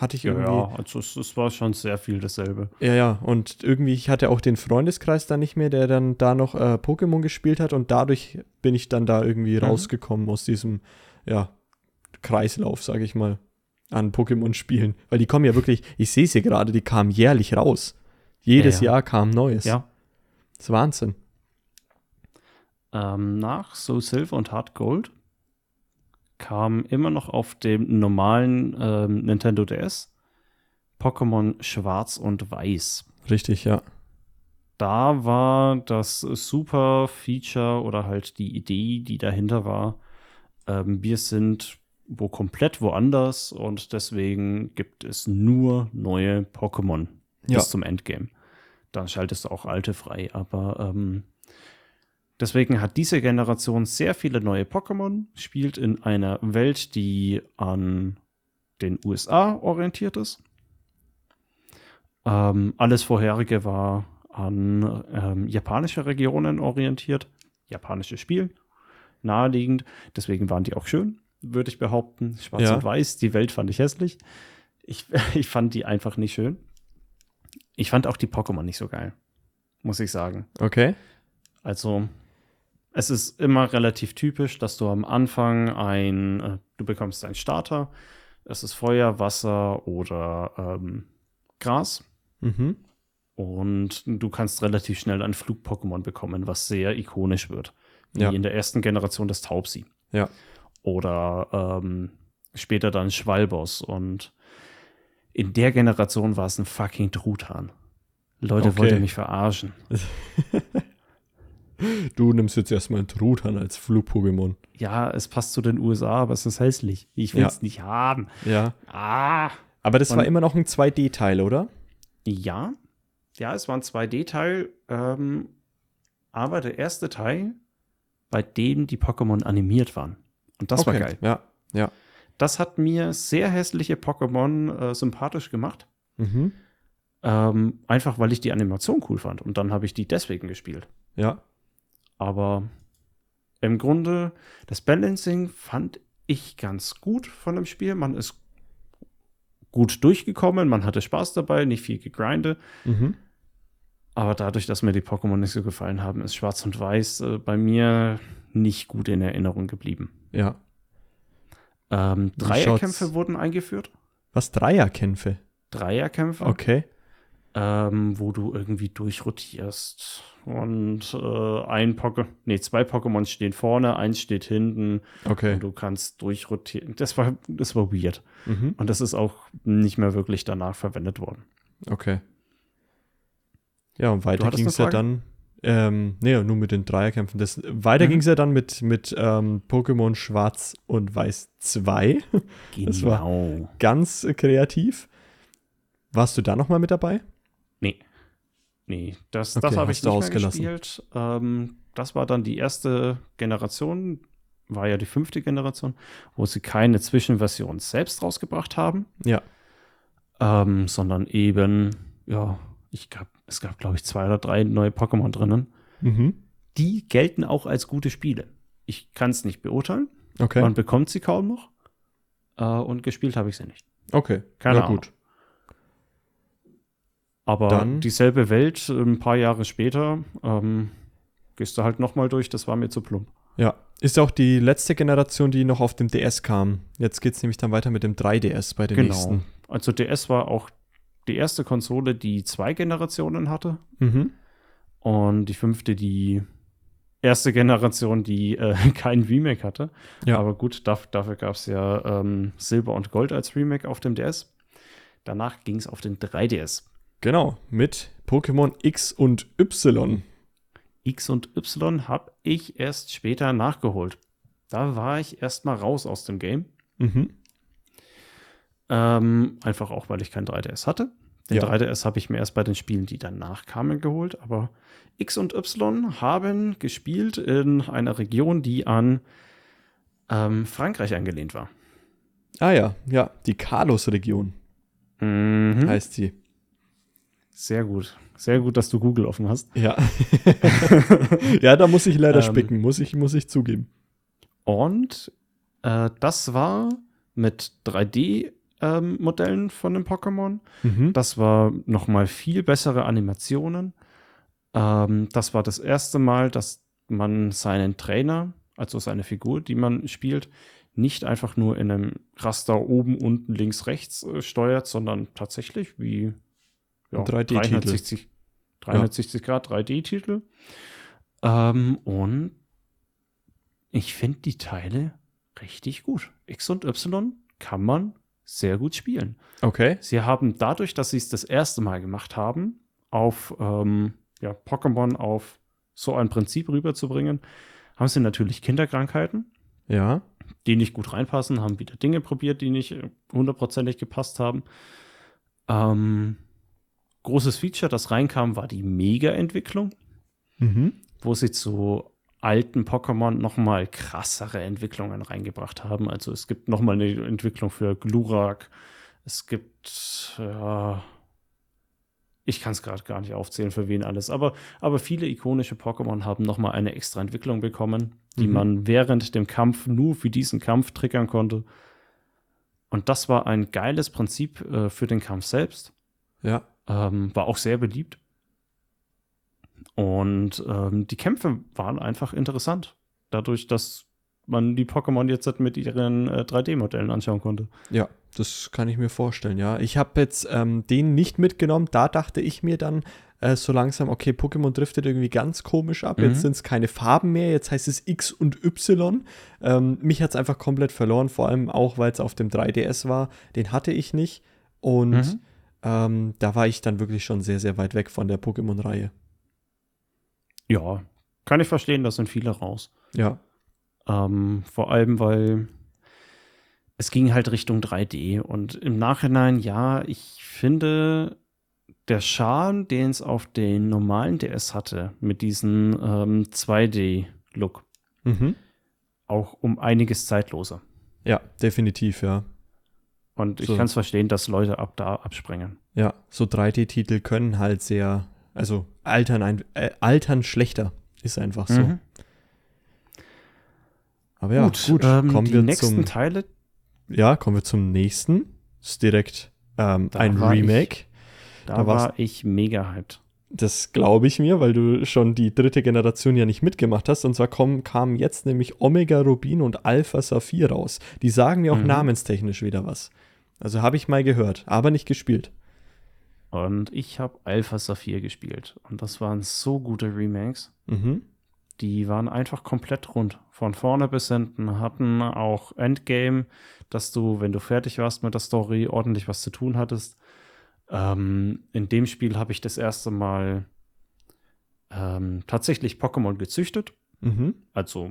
Hatte ich Ja, irgendwie. ja, also es, es war schon sehr viel dasselbe. Ja, ja, und irgendwie, ich hatte auch den Freundeskreis da nicht mehr, der dann da noch äh, Pokémon gespielt hat und dadurch bin ich dann da irgendwie Mhm. rausgekommen aus diesem, ja, Kreislauf, sage ich mal, an Pokémon-Spielen. Weil die kommen ja wirklich, ich sehe sie gerade, die kamen jährlich raus. Jedes Ja, ja. Jahr kam Neues. Ja. Das ist Wahnsinn. Ähm, nach Soul Silver und Hard Gold kam immer noch auf dem normalen ähm, Nintendo DS Pokémon Schwarz und Weiß. Richtig, ja. da war das super Feature oder halt die Idee, die dahinter war, ähm, wir sind wo komplett woanders und deswegen gibt es nur neue Pokémon Ja. bis zum Endgame. Dann schaltest du auch alte frei, aber ähm, deswegen hat diese Generation sehr viele neue Pokémon, spielt in einer Welt, die an den USA orientiert ist. Ähm, alles vorherige war an ähm, japanische Regionen orientiert. Japanisches Spiel. Naheliegend. Deswegen waren die auch schön, würde ich behaupten. Schwarz Ja. und Weiß. Die Welt fand ich hässlich. Ich, ich fand die einfach nicht schön. ich fand auch die Pokémon nicht so geil, muss ich sagen. Okay. Also, es ist immer relativ typisch, dass du am Anfang ein, äh, du bekommst einen Starter. Es ist Feuer, Wasser oder ähm, Gras. Mhm. Und du kannst relativ schnell ein Flug-Pokémon bekommen, was sehr ikonisch wird. Wie Ja. in der ersten Generation des Taubsi. Ja. Oder ähm, später dann Schwalbos. Und in der Generation war es ein fucking Truthahn. Leute Okay. wollten mich verarschen. Du nimmst jetzt erstmal einen Truthahn als Flug-Pokémon. Ja, es passt zu den USA, aber es ist hässlich. Ich will es Ja. nicht haben. Ja. Ah. Aber das war Und- immer noch ein 2D-Teil, oder? Ja. Ja, es war ein 2D-Teil. Ähm, aber der erste Teil, bei dem die Pokémon animiert waren. Und das war Okay. geil. Ja. Ja. Das hat mir sehr hässliche Pokémon äh, sympathisch gemacht. Mhm. Ähm, einfach weil ich die Animation cool fand. Und dann habe ich die deswegen gespielt. Ja. Aber im Grunde, das Balancing fand ich ganz gut von dem Spiel. Man ist gut durchgekommen, man hatte Spaß dabei, nicht viel gegrindet. Mhm. Aber dadurch, dass mir die Pokémon nicht so gefallen haben, ist Schwarz und Weiß äh, bei mir nicht gut in Erinnerung geblieben. Ja. Ähm, Dreierkämpfe wurden eingeführt. Was? Dreierkämpfe? Dreierkämpfe. Okay. Ähm, wo du irgendwie durchrotierst. Und äh, ein Pokémon, nee, zwei Pokémon stehen vorne, eins steht hinten Okay. und du kannst durchrotieren. Das war, das war weird. Mhm. Und das ist auch nicht mehr wirklich danach verwendet worden. Okay. Ja, und weiter ging es ja dann. Ähm, nee, nur mit den Dreierkämpfen. Das, weiter Mhm. ging es ja dann mit, mit ähm, Pokémon Schwarz und Weiß 2. Das war- Genau. Ganz kreativ. Warst du da nochmal mit dabei? Nee. Das, Okay, das habe ich nicht mehr gespielt. Ähm, das war dann die erste Generation, war ja die fünfte Generation, wo sie keine Zwischenversion selbst rausgebracht haben. Ja. ähm, sondern eben, ja, ich gab, es gab, glaube ich, zwei oder drei neue Pokémon drinnen. Mhm. Die gelten auch als gute Spiele. Ich kann es nicht beurteilen. Okay. Man bekommt sie kaum noch. Äh, und gespielt habe ich sie nicht. okay. Keine ja, Ahnung. gut. Aber Dann- dieselbe Welt, ein paar Jahre später, ähm, gehst du halt nochmal durch. Das war mir zu plump. Ja. Ist auch die letzte Generation, die noch auf dem DS kam. Jetzt geht es nämlich dann weiter mit dem 3DS bei den Genau. nächsten. Also DS war auch die erste Konsole, die zwei Generationen hatte. Mhm. Und die fünfte, die erste Generation, die äh, kein Remake hatte. Ja. Aber gut, daf dafür gab es ja ähm, Silber und Gold als Remake auf dem DS. Danach ging es auf den 3DS. Genau. Mit Pokémon X und Y. X und Y habe ich erst später nachgeholt. Da war ich erst mal raus aus dem Game. Mhm. Ähm, einfach auch, weil ich kein 3DS hatte. Den Ja. 3DS habe ich mir erst bei den Spielen, die danach kamen, geholt. Aber X und Y haben gespielt in einer Region, die an ähm, Frankreich angelehnt war. Ah ja, ja. Die Carlos-Region Mhm. heißt sie. Sehr gut. Sehr gut, dass du Google offen hast. Ja. ja, da muss ich leider Ähm. spicken, muss ich, muss ich zugeben. Und äh, das war mit 3D-Modellen von den Pokémon. Mhm. Das war noch mal viel bessere Animationen. Ähm, das war das erste Mal, dass man seinen Trainer, also seine Figur, die man spielt, nicht einfach nur in einem Raster oben, unten, links, rechts äh, steuert, sondern tatsächlich wie ja, Ein 3D-Titel. 360, 360 Grad 3D-Titel. Ähm, und ich finde die Teile richtig gut. X und Y kann man sehr gut spielen. Okay. Sie haben dadurch, dass sie es das erste Mal gemacht haben, auf ähm, ja, Pokémon auf so ein Prinzip rüberzubringen, haben sie natürlich Kinderkrankheiten, Ja. die nicht gut reinpassen, haben wieder Dinge probiert, die nicht äh, hundertprozentig gepasst haben. Ähm, großes Feature, das reinkam, war die Mega-Entwicklung, Mhm. wo sie zu alten Pokémon nochmal krassere Entwicklungen reingebracht haben. Also es gibt nochmal eine Entwicklung für Glurak. Es gibt, ja, ich kann es gerade gar nicht aufzählen, für wen alles, aber, aber viele ikonische Pokémon haben nochmal eine extra Entwicklung bekommen, die Mhm. man während dem Kampf nur für diesen Kampf triggern konnte. Und das war ein geiles Prinzip äh, für den Kampf selbst. Ja. Ähm, war auch sehr beliebt. Und ähm, die Kämpfe waren einfach interessant. Dadurch, dass man die Pokémon jetzt mit ihren äh, 3D-Modellen anschauen konnte. Ja, das kann ich mir vorstellen, ja. Ich habe jetzt ähm, den nicht mitgenommen. Da dachte ich mir dann äh, so langsam, okay, Pokémon driftet irgendwie ganz komisch ab. Mhm. Jetzt sind es keine Farben mehr, jetzt heißt es X und Y. Ähm, mich hat es einfach komplett verloren, vor allem auch, weil es auf dem 3DS war. Den hatte ich nicht. Und Mhm. Ähm, da war ich dann wirklich schon sehr, sehr weit weg von der Pokémon-Reihe. Ja, kann ich verstehen, da sind viele raus. Ja. Ähm, vor allem, weil es ging halt Richtung 3D. Und im Nachhinein, ja, ich finde, der Charme, den es auf den normalen DS hatte, mit diesem ähm, 2D-Look, Mhm. auch um einiges zeitloser. Ja, definitiv, ja. Und ich So. kann es verstehen, dass Leute ab da abspringen. Ja, so 3D-Titel können halt sehr, also altern, ein, äh, altern schlechter. Ist einfach so. Mhm. Aber ja, gut, ähm, kommen wir nächsten zum, Teile, ja, kommen wir zum nächsten. Ist direkt ähm, ein war ich- Remake. da, da war ich mega hyped. Das glaube ich mir, weil du schon die dritte Generation ja nicht mitgemacht hast. Und zwar kommen, kamen jetzt nämlich Omega Rubin und Alpha Saphir raus. Die sagen mir auch Mhm. namenstechnisch wieder was. Also habe ich mal gehört, aber nicht gespielt. Und ich habe Alpha Saphir gespielt. Und das waren so gute Remakes. Mhm. Die waren einfach komplett rund. Von vorne bis hinten. Hatten auch Endgame, dass du, wenn du fertig warst mit der Story, ordentlich was zu tun hattest. Ähm, in dem Spiel habe ich das erste Mal ähm, tatsächlich Pokémon gezüchtet. Mhm. Also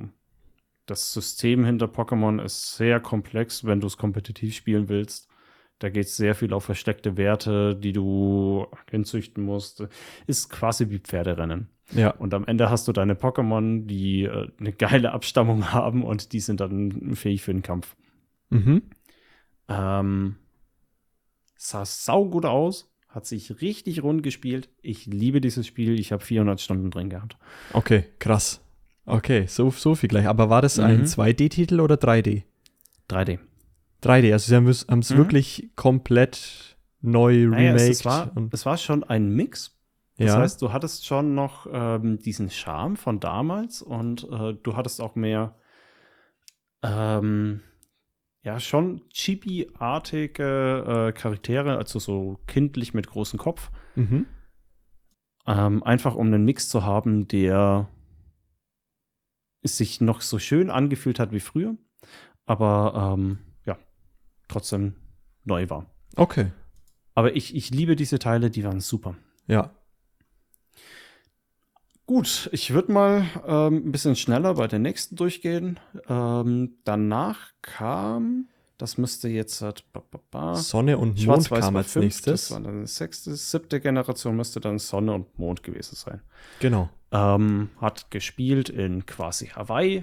das System hinter Pokémon ist sehr komplex, wenn du es kompetitiv spielen willst. Da geht es sehr viel auf versteckte Werte, die du hinzüchten musst. Ist quasi wie Pferderennen. Ja. Und am Ende hast du deine Pokémon, die äh, eine geile Abstammung haben und die sind dann fähig für den Kampf. Mhm. Ähm, sah saugut aus, hat sich richtig rund gespielt. Ich liebe dieses Spiel. Ich habe 400 Stunden drin gehabt. Okay, krass. Okay, so, so viel gleich. Aber war das ein Mhm. 2D-Titel oder 3D? 3D. 3D, also sie haben es Mhm. wirklich komplett neu Naja, remaked. es, es, war, es war schon ein Mix. Das ja, heißt, du hattest schon noch ähm, diesen Charme von damals und äh, du hattest auch mehr, ähm, ja, schon chibi-artige äh, Charaktere, also so kindlich mit großem Kopf. mhm. Ähm, einfach um einen Mix zu haben, der sich noch so schön angefühlt hat wie früher, aber ähm, trotzdem neu war. Okay, Aber ich, ich liebe diese Teile, die waren super. ja. Gut, ich würde mal ähm, ein bisschen schneller bei der nächsten durchgehen. Ähm, danach kam, das müsste jetzt halt, ba, ba, ba, Sonne und Mond kam als fünf, nächstes. Das war dann sechste, siebte Generation müsste dann Sonne und Mond gewesen sein. Genau. Ähm, hat gespielt in quasi Hawaii.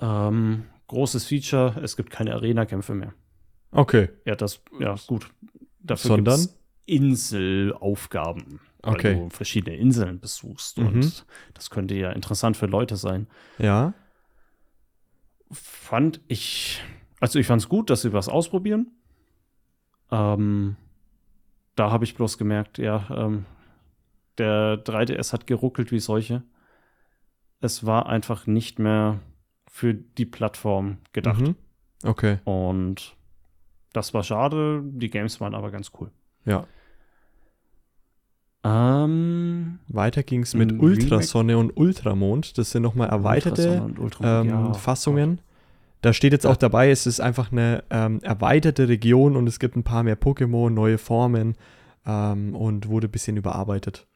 Ähm, großes Feature, es gibt keine Arena-Kämpfe mehr. Okay, Ja, das, ja, gut. Dafür Sondern? gibt's Inselaufgaben. Weil Okay. du verschiedene Inseln besuchst. Mhm. Und das könnte ja interessant für Leute sein. ja. Fand ich, also ich fand es gut, dass sie was ausprobieren. Ähm, da habe ich bloß gemerkt, ja, ähm, der 3DS hat geruckelt wie solche. Es war einfach nicht mehr für die Plattform gedacht. Mhm. Okay, Und das war schade. Die Games waren aber ganz cool. ja. Ähm, Weiter ging es mit Ultrasonne und Ultramond. Das sind nochmal erweiterte Ultramond, ähm, ja. Fassungen. Da steht jetzt auch dabei, es ist einfach eine ähm, erweiterte Region und es gibt ein paar mehr Pokémon, neue Formen ähm, und wurde ein bisschen überarbeitet.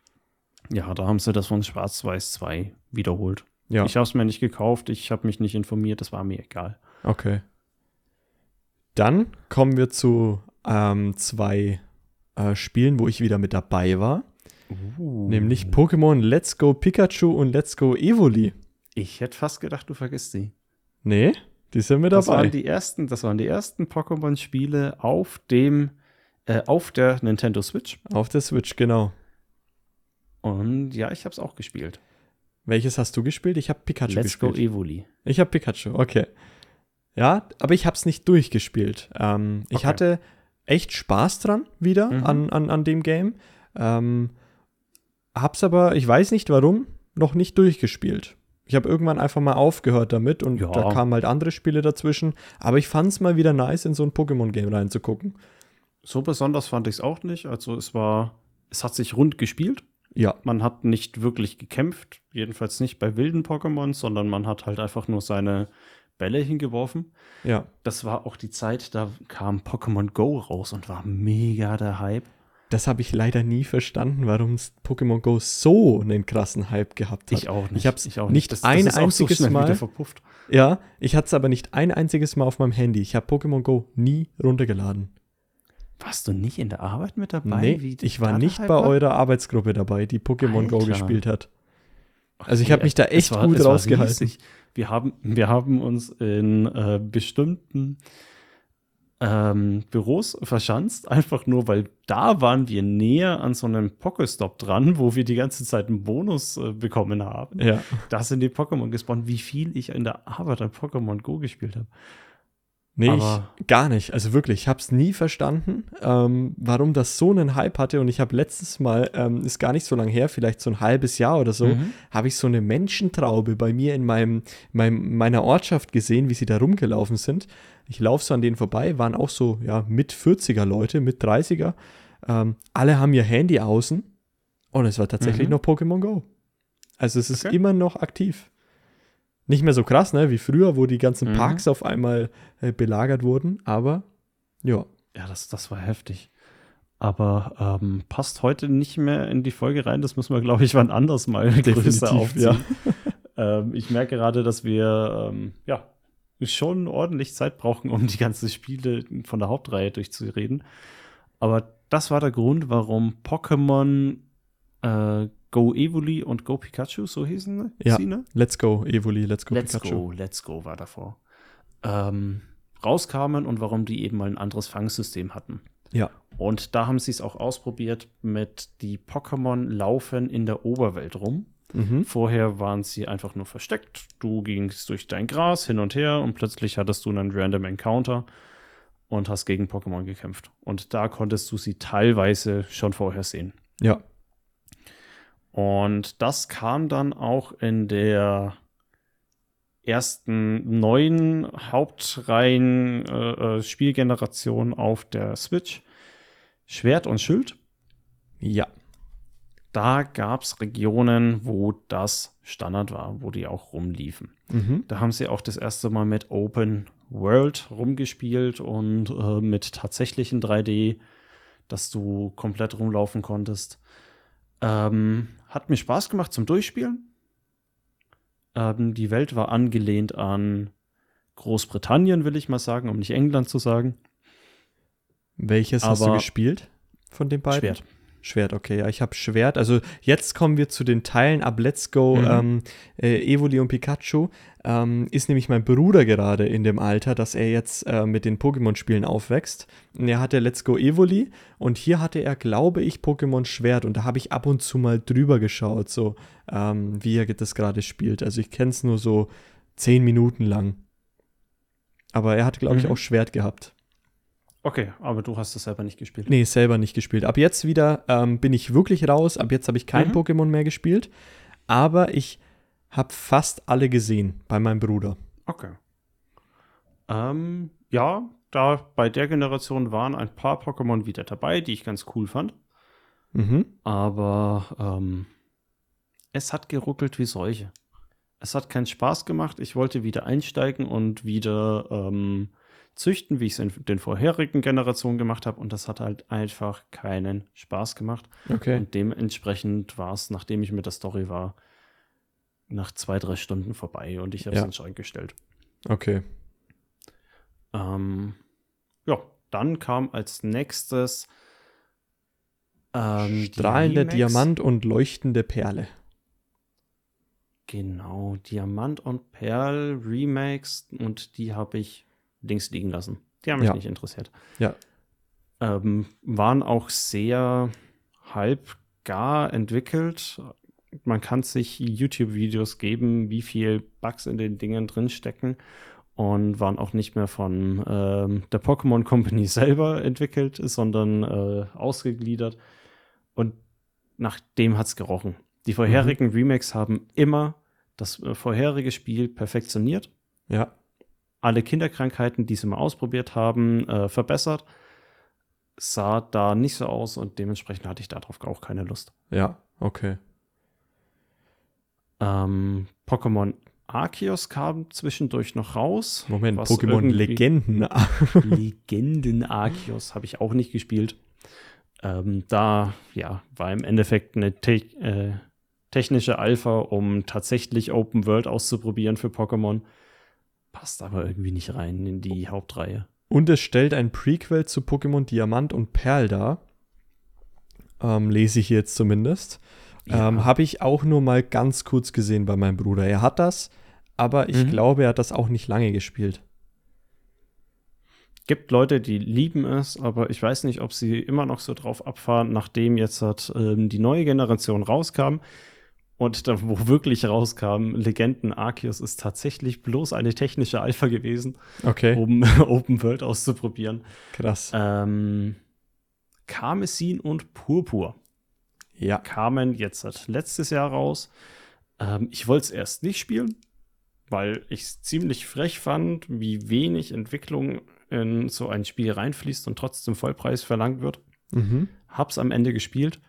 Ja, da haben sie das von Schwarz-Weiß 2 wiederholt. Ja, Ich habe es mir nicht gekauft, ich habe mich nicht informiert, das war mir egal. okay. Dann kommen wir zu ähm, zwei äh, Spielen, wo ich wieder mit dabei war. Uh. Nämlich Pokémon Let's Go Pikachu und Let's Go Evoli. Ich hätte fast gedacht, du vergisst die. Nee, die sind mit Das dabei. waren die ersten, das waren die ersten Pokémon-Spiele auf dem, äh, auf der Nintendo Switch. Auf der Switch, genau. Und ja, ich habe es auch gespielt. Welches hast du gespielt? Ich habe Pikachu Let's Go gespielt. Evoli. Ich habe Pikachu, okay. Ja, aber ich habe es nicht durchgespielt. Ähm, ich Okay. hatte echt Spaß dran wieder Mhm. an, an, an dem Game. Ähm, hab's aber, ich weiß nicht warum, noch nicht durchgespielt. Ich habe irgendwann einfach mal aufgehört damit und Ja. da kamen halt andere Spiele dazwischen. Aber ich fand's mal wieder nice, in so ein Pokémon-Game reinzugucken. So besonders fand ich es auch nicht. Also es war, es hat sich rund gespielt. Ja, Man hat nicht wirklich gekämpft, jedenfalls nicht bei wilden Pokémon, sondern man hat halt einfach nur seine Bälle hingeworfen. ja. Das war auch die Zeit, da kam Pokémon Go raus und war mega der Hype. Das habe ich leider nie verstanden, warum Pokémon Go so einen krassen Hype gehabt hat. Ich auch nicht. Ich hab's auch nicht Das- ein das ist auch einziges schnell Mal- verpufft. Ja, ich hatte es aber nicht ein einziges Mal auf meinem Handy. Ich habe Pokémon Go nie runtergeladen. Warst du nicht in der Arbeit mit dabei? nee, wie ich war nicht bei war? eurer Arbeitsgruppe dabei, die Pokémon Go gespielt hat. Also ich habe mich da es echt war- gut es rausgehalten. riesig. Wir haben, wir haben uns in äh, bestimmten ähm, Büros verschanzt, einfach nur, weil da waren wir näher an so einem Pokestop dran, wo wir die ganze Zeit einen Bonus äh, bekommen haben. Ja. Da sind die Pokémon gespawnt, wie viel ich in der Arbeit an Pokémon Go gespielt habe. Nee, Aber- ich, gar nicht. Also wirklich, ich habe es nie verstanden, ähm, warum das so einen Hype hatte. Und ich habe letztes Mal, ähm, ist gar nicht so lange her, vielleicht so ein halbes Jahr oder so, Mhm. habe ich so eine Menschentraube bei mir in meinem, meinem, meiner Ortschaft gesehen, wie sie da rumgelaufen sind. Ich laufe so an denen vorbei, waren auch so, ja, mit 40er Leute, mit 30er. Ähm, alle haben ihr Handy außen und es war tatsächlich Mhm. noch Pokémon Go. Also es ist Okay. immer noch aktiv. Nicht mehr so krass, ne, wie früher, wo die ganzen Mhm. Parks auf einmal äh, belagert wurden, aber ja. Ja, das, das war heftig. Aber ähm, passt heute nicht mehr in die Folge rein. Das müssen wir, glaube ich, wann anders mal größer aufziehen. ähm, ich merke gerade, dass wir ähm, ja schon ordentlich Zeit brauchen, um die ganzen Spiele von der Hauptreihe durchzureden. Aber das war der Grund, warum Pokémon äh, Go Evoli und Go Pikachu, so hießen Ja. sie, ne? Let's go, Evoli, let's go, Let's Pikachu. Go, Let's Go war davor. Ähm, rauskamen und warum die eben mal ein anderes Fangsystem hatten. Ja. Und da haben sie es auch ausprobiert mit die Pokémon laufen in der Oberwelt rum. Mhm. Vorher waren sie einfach nur versteckt. Du gingst durch dein Gras hin und her und plötzlich hattest du einen random Encounter und hast gegen Pokémon gekämpft. Und da konntest du sie teilweise schon vorher sehen. Ja. Und das kam dann auch in der ersten neuen Hauptreihen äh, äh, Spielgeneration auf der Switch. Schwert und Schild. Ja. Da gab es Regionen, wo das Standard war, wo die auch rumliefen. Mhm. Da haben sie auch das erste Mal mit Open World rumgespielt und äh, mit tatsächlichen 3D, dass du komplett rumlaufen konntest. Ähm, hat mir Spaß gemacht zum Durchspielen. Ähm, die Welt war angelehnt an Großbritannien, will ich mal sagen, um nicht England zu sagen. Welches hast du Aber- gespielt von den beiden? Schwert. Schwert, okay, ja, ich habe Schwert. Also jetzt kommen wir zu den Teilen ab Let's Go Mhm. ähm, äh, Evoli und Pikachu. Ähm, ist nämlich mein Bruder gerade in dem Alter, dass er jetzt äh, mit den Pokémon-Spielen aufwächst. Und er hatte Let's Go Evoli und hier hatte er, glaube ich, Pokémon Schwert. Und da habe ich ab und zu mal drüber geschaut, so ähm, wie er das gerade spielt. Also ich kenne es nur so zehn Minuten lang. Aber er hat, glaube ich, Mhm. auch Schwert gehabt. Okay, aber du hast das selber nicht gespielt. Nee, selber nicht gespielt. Ab jetzt wieder ähm, bin ich wirklich raus. Ab jetzt habe ich kein Mhm. Pokémon mehr gespielt. Aber ich habe fast alle gesehen bei meinem Bruder. Okay. Ähm, ja, da bei der Generation waren ein paar Pokémon wieder dabei, die ich ganz cool fand. Mhm. Aber ähm, es hat geruckelt wie Seuche. Es hat keinen Spaß gemacht. Ich wollte wieder einsteigen und wieder ähm, züchten, wie ich es in den vorherigen Generationen gemacht habe. Und das hat halt einfach keinen Spaß gemacht. Okay. Und dementsprechend war es, nachdem ich mit der Story war, nach zwei, drei Stunden vorbei und ich habe es Ja. in Schrank gestellt. Okay. Ähm, ja, dann kam als nächstes ähm, Strahlender. Diamant und leuchtende Perle. Genau, Diamant und Perl Remakes und die habe ich links liegen lassen. Die haben mich Ja. nicht interessiert. Ja. Ähm, waren auch sehr halb gar entwickelt. Man kann sich YouTube-Videos geben, wie viel Bugs in den Dingen drinstecken und waren auch nicht mehr von ähm, der Pokémon Company selber entwickelt, sondern äh, ausgegliedert. Und nach dem hat's gerochen. Die vorherigen Remakes haben immer das äh, vorherige Spiel perfektioniert, Ja. Alle Kinderkrankheiten, die sie mal ausprobiert haben, äh, verbessert. Sah da nicht so aus und dementsprechend hatte ich darauf auch keine Lust. Ja, okay. Ähm, Pokémon Arceus kam zwischendurch noch raus. Moment, Pokémon Legenden. Legenden Arceus habe ich auch nicht gespielt. Ähm, da ja, war im Endeffekt eine te äh, technische Alpha, um tatsächlich Open World auszuprobieren für Pokémon. Passt aber irgendwie nicht rein in die Hauptreihe. Und es stellt ein Prequel zu Pokémon Diamant und Perl dar. Ähm, lese ich jetzt zumindest. Ähm, Habe ich auch nur mal ganz kurz gesehen bei meinem Bruder. Er hat das, aber ich Mhm. glaube, er hat das auch nicht lange gespielt. Gibt Leute, die lieben es, aber ich weiß nicht, ob sie immer noch so drauf abfahren, nachdem jetzt hat, ähm, die neue Generation rauskam. Und da, wo wirklich rauskam, Legenden Arceus ist tatsächlich bloß eine technische Alpha gewesen, Okay, um Open World auszuprobieren. krass. Ähm, Karmesin und Purpur ja, kamen jetzt seit letztes Jahr raus. Ähm, ich wollte es erst nicht spielen, weil ich es ziemlich frech fand, wie wenig Entwicklung in so ein Spiel reinfließt und trotzdem Vollpreis verlangt wird. mhm. Hab's am Ende gespielt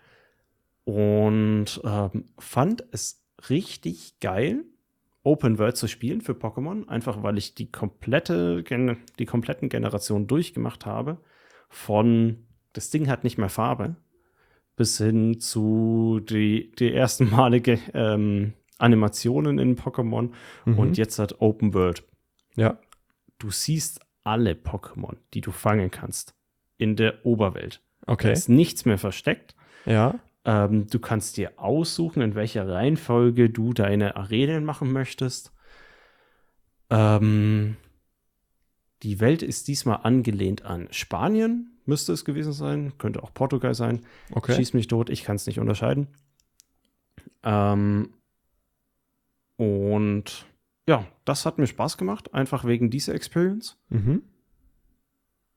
und ähm, fand es richtig geil, Open World zu spielen für Pokémon, einfach weil ich die komplette, die kompletten Generationen durchgemacht habe. Von das Ding hat nicht mehr Farbe bis hin zu die, die ersten Malige ähm, Animationen in Pokémon Mhm. und jetzt hat Open World. ja, Du siehst alle Pokémon, die du fangen kannst in der Oberwelt. Da okay, ist nichts mehr versteckt. ja, Ähm, du kannst dir aussuchen, in welcher Reihenfolge du deine Arenen machen möchtest. Ähm, die Welt ist diesmal angelehnt an Spanien, müsste es gewesen sein, könnte auch Portugal sein. okay. Schieß mich tot, ich kann es nicht unterscheiden. Ähm, und ja, das hat mir Spaß gemacht, einfach wegen dieser Experience. Mhm.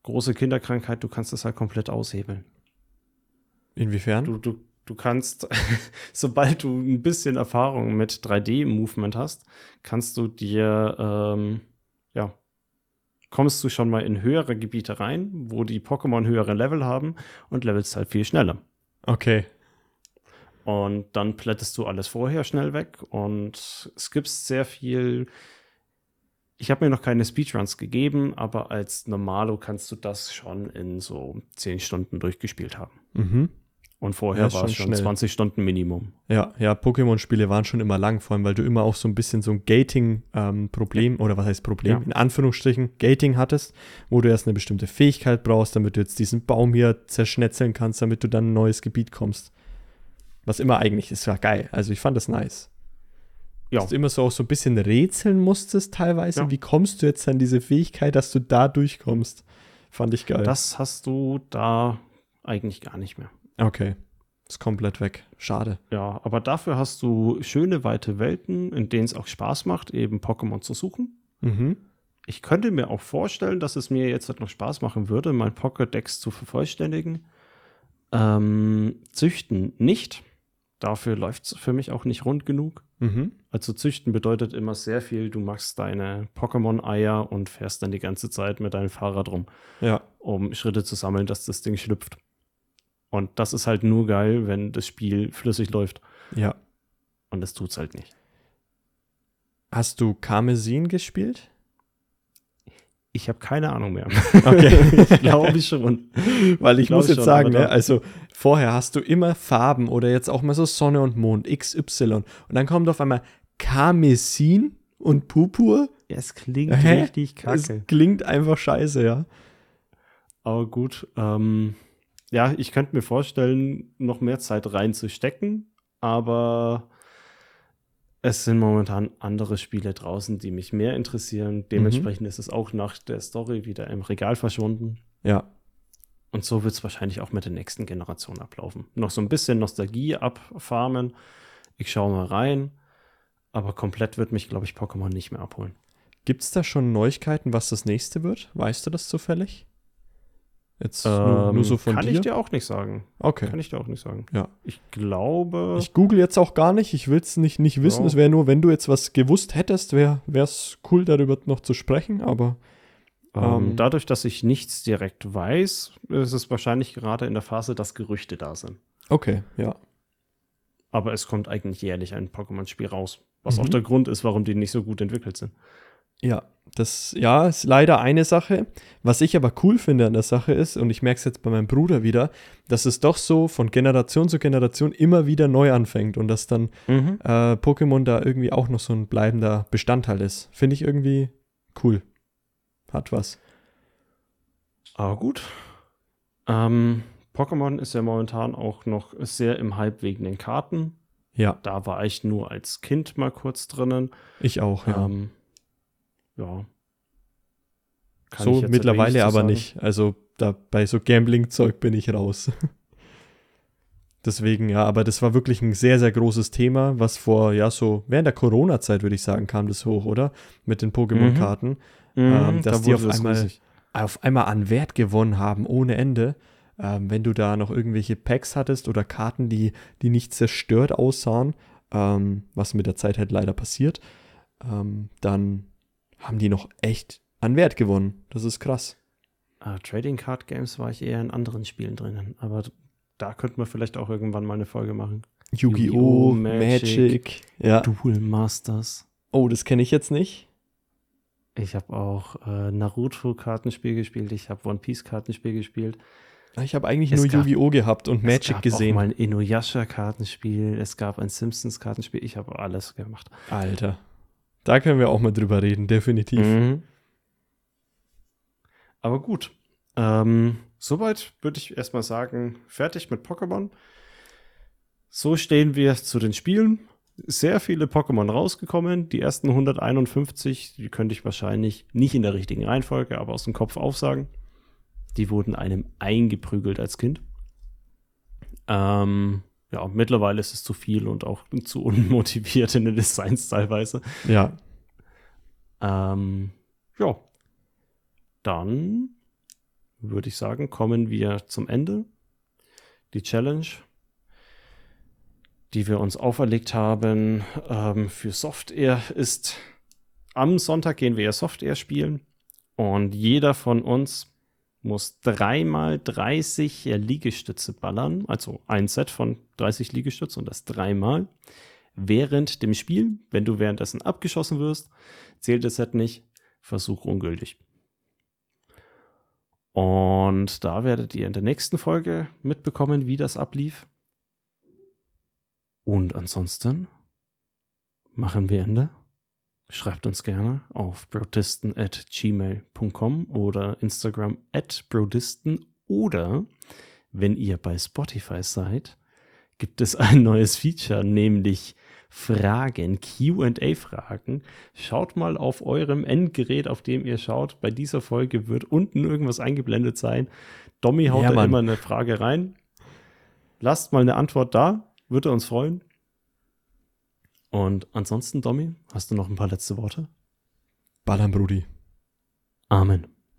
Große Kinderkrankheit, du kannst es halt komplett aushebeln. Inwiefern? Du, du, du kannst, sobald du ein bisschen Erfahrung mit 3D-Movement hast, kannst du dir, ähm, ja, kommst du schon mal in höhere Gebiete rein, wo die Pokémon höhere Level haben und levelst halt viel schneller. Okay, Und dann plättest du alles vorher schnell weg und skippst sehr viel. Ich habe mir noch keine Speedruns gegeben, aber als Normalo kannst du das schon in so 10 Stunden durchgespielt haben. mhm. Und Ja, vorher ist war es schon schon schnell. 20 Stunden Minimum. Ja, ja, Pokémon-Spiele waren schon immer lang, vor allem, weil du immer auch so ein bisschen so ein Gating-Problem, oder was heißt Problem, Ja. in Anführungsstrichen, Gating hattest, wo du erst eine bestimmte Fähigkeit brauchst, damit du jetzt diesen Baum hier zerschnetzeln kannst, damit du dann in ein neues Gebiet kommst. Was immer eigentlich ist, war geil. Also ich fand das nice. Ja. Dass du immer so auch so ein bisschen rätseln musstest teilweise. Ja. Wie kommst du jetzt an diese Fähigkeit, dass du da durchkommst? Fand ich geil. Das hast du da eigentlich gar nicht mehr. Okay. Ist komplett weg. Schade. Ja, aber dafür hast du schöne weite Welten, in denen es auch Spaß macht, eben Pokémon zu suchen. Mhm. Ich könnte mir auch vorstellen, dass es mir jetzt halt noch Spaß machen würde, mein Pokédex zu vervollständigen. Ähm, züchten nicht. Dafür läuft es für mich auch nicht rund genug. Mhm. Also züchten bedeutet immer sehr viel. Du machst deine Pokémon-Eier und fährst dann die ganze Zeit mit deinem Fahrrad rum, Ja. um Schritte zu sammeln, dass das Ding schlüpft. Und das ist halt nur geil, wenn das Spiel flüssig läuft. Ja. Und das tut's halt nicht. Hast du Karmesin gespielt? Ich habe keine Ahnung mehr. Okay. ich glaube schon. Weil ich Glaub muss ich jetzt schon, sagen, ne, also vorher hast du immer Farben oder jetzt auch mal so Sonne und Mond, XY. Und dann kommt auf einmal Karmesin und Purpur. Es klingt Hä? richtig Es kacke. klingt einfach scheiße, ja. Aber gut. Ähm, ja, ich könnte mir vorstellen, noch mehr Zeit reinzustecken. Aber es sind momentan andere Spiele draußen, die mich mehr interessieren. Dementsprechend ist es auch nach der Story wieder im Regal verschwunden. Ja. Und so wird es wahrscheinlich auch mit der nächsten Generation ablaufen. Noch so ein bisschen Nostalgie abfarmen. Ich schaue mal rein. Aber komplett wird mich, glaube ich, Pokémon nicht mehr abholen. Gibt es da schon Neuigkeiten, was das nächste wird? Weißt du das zufällig? Jetzt nur, nur so von Ähm, kann dir? ich dir auch nicht sagen. okay. Kann ich dir auch nicht sagen. Ja. Ich glaube. Ich google jetzt auch gar nicht. Ich will es nicht, nicht wissen. Ja. Es wäre nur, wenn du jetzt was gewusst hättest, wäre es cool, darüber noch zu sprechen. Aber Ähm, Ähm, dadurch, dass ich nichts direkt weiß, ist es wahrscheinlich gerade in der Phase, dass Gerüchte da sind. okay, ja. Aber es kommt eigentlich jährlich ein Pokémon-Spiel raus. Was Mhm. auch der Grund ist, warum die nicht so gut entwickelt sind. Ja, das ja, ist leider eine Sache. Was ich aber cool finde an der Sache ist, und ich merke es jetzt bei meinem Bruder wieder, dass es doch so von Generation zu Generation immer wieder neu anfängt und dass dann äh, Pokémon da irgendwie auch noch so ein bleibender Bestandteil ist. Finde ich irgendwie cool. Hat was. Aber gut. Ähm, Pokémon ist ja momentan auch noch sehr im Hype wegen den Karten. Ja, Da war ich nur als Kind mal kurz drinnen. ich auch, ja. Ähm, ja. Kann so mittlerweile aber sagen. nicht. Also da bei so Gambling-Zeug bin ich raus. Deswegen, ja, aber das war wirklich ein sehr, sehr großes Thema, was vor, ja, so während der Corona-Zeit, würde ich sagen, kam das hoch, oder? Mit den Pokémon-Karten. Ähm, dass da die auf das einmal- riesig. auf einmal an Wert gewonnen haben, ohne Ende. Ähm, wenn du da noch irgendwelche Packs hattest oder Karten, die, die nicht zerstört aussahen, ähm, was mit der Zeit halt leider passiert, ähm, dann haben die noch echt an Wert gewonnen. Das ist krass. Ah, Trading Card Games war ich eher in anderen Spielen drinnen. Aber da könnten wir vielleicht auch irgendwann mal eine Folge machen. Yu-Gi-Oh!, Yu-Gi-Oh!, Magic. Magic. Ja. Duel Masters. Oh, das kenne ich jetzt nicht. Ich habe auch äh, Naruto-Kartenspiel gespielt. Ich habe One Piece-Kartenspiel gespielt. Ich habe eigentlich Es nur Yu-Gi-Oh! gehabt und es Magic gab gesehen. auch mal ein Inuyasha-Kartenspiel. Es gab ein Simpsons-Kartenspiel. Ich habe alles gemacht. Alter. Da können wir auch mal drüber reden, definitiv. Mhm. Aber gut. Ähm, soweit würde ich erstmal sagen, fertig mit Pokémon. So stehen wir zu den Spielen. Sehr viele Pokémon rausgekommen. Die ersten 151, die könnte ich wahrscheinlich nicht in der richtigen Reihenfolge, aber aus dem Kopf aufsagen. Die wurden einem eingeprügelt als Kind. Ähm, ja, mittlerweile ist es zu viel und auch zu unmotiviert in den Designs teilweise. Ja. Ähm, ja. Dann würde ich sagen, kommen wir zum Ende. Die Challenge, die wir uns auferlegt haben ähm, für Software, ist am Sonntag gehen wir ja Software spielen und jeder von uns muss dreimal 30 Liegestütze ballern, also ein Set von 30 Liegestütze und das dreimal während dem Spiel. Wenn du währenddessen abgeschossen wirst, zählt das Set nicht, Versuch ungültig. Und da werdet ihr in der nächsten Folge mitbekommen, wie das ablief. Und ansonsten machen wir Ende. Schreibt uns gerne auf brodisten at gmail.com oder Instagram at brodisten oder wenn ihr bei Spotify seid, gibt es ein neues Feature, nämlich Fragen, QA-Fragen. Schaut mal auf eurem Endgerät, auf dem ihr schaut. Bei dieser Folge wird unten irgendwas eingeblendet sein. Domi haut Ja, da Mann. immer eine Frage rein. Lasst mal eine Antwort da, würde uns freuen. Und ansonsten, Domi, hast du noch ein paar letzte Worte? Ballern, Brudi. Amen.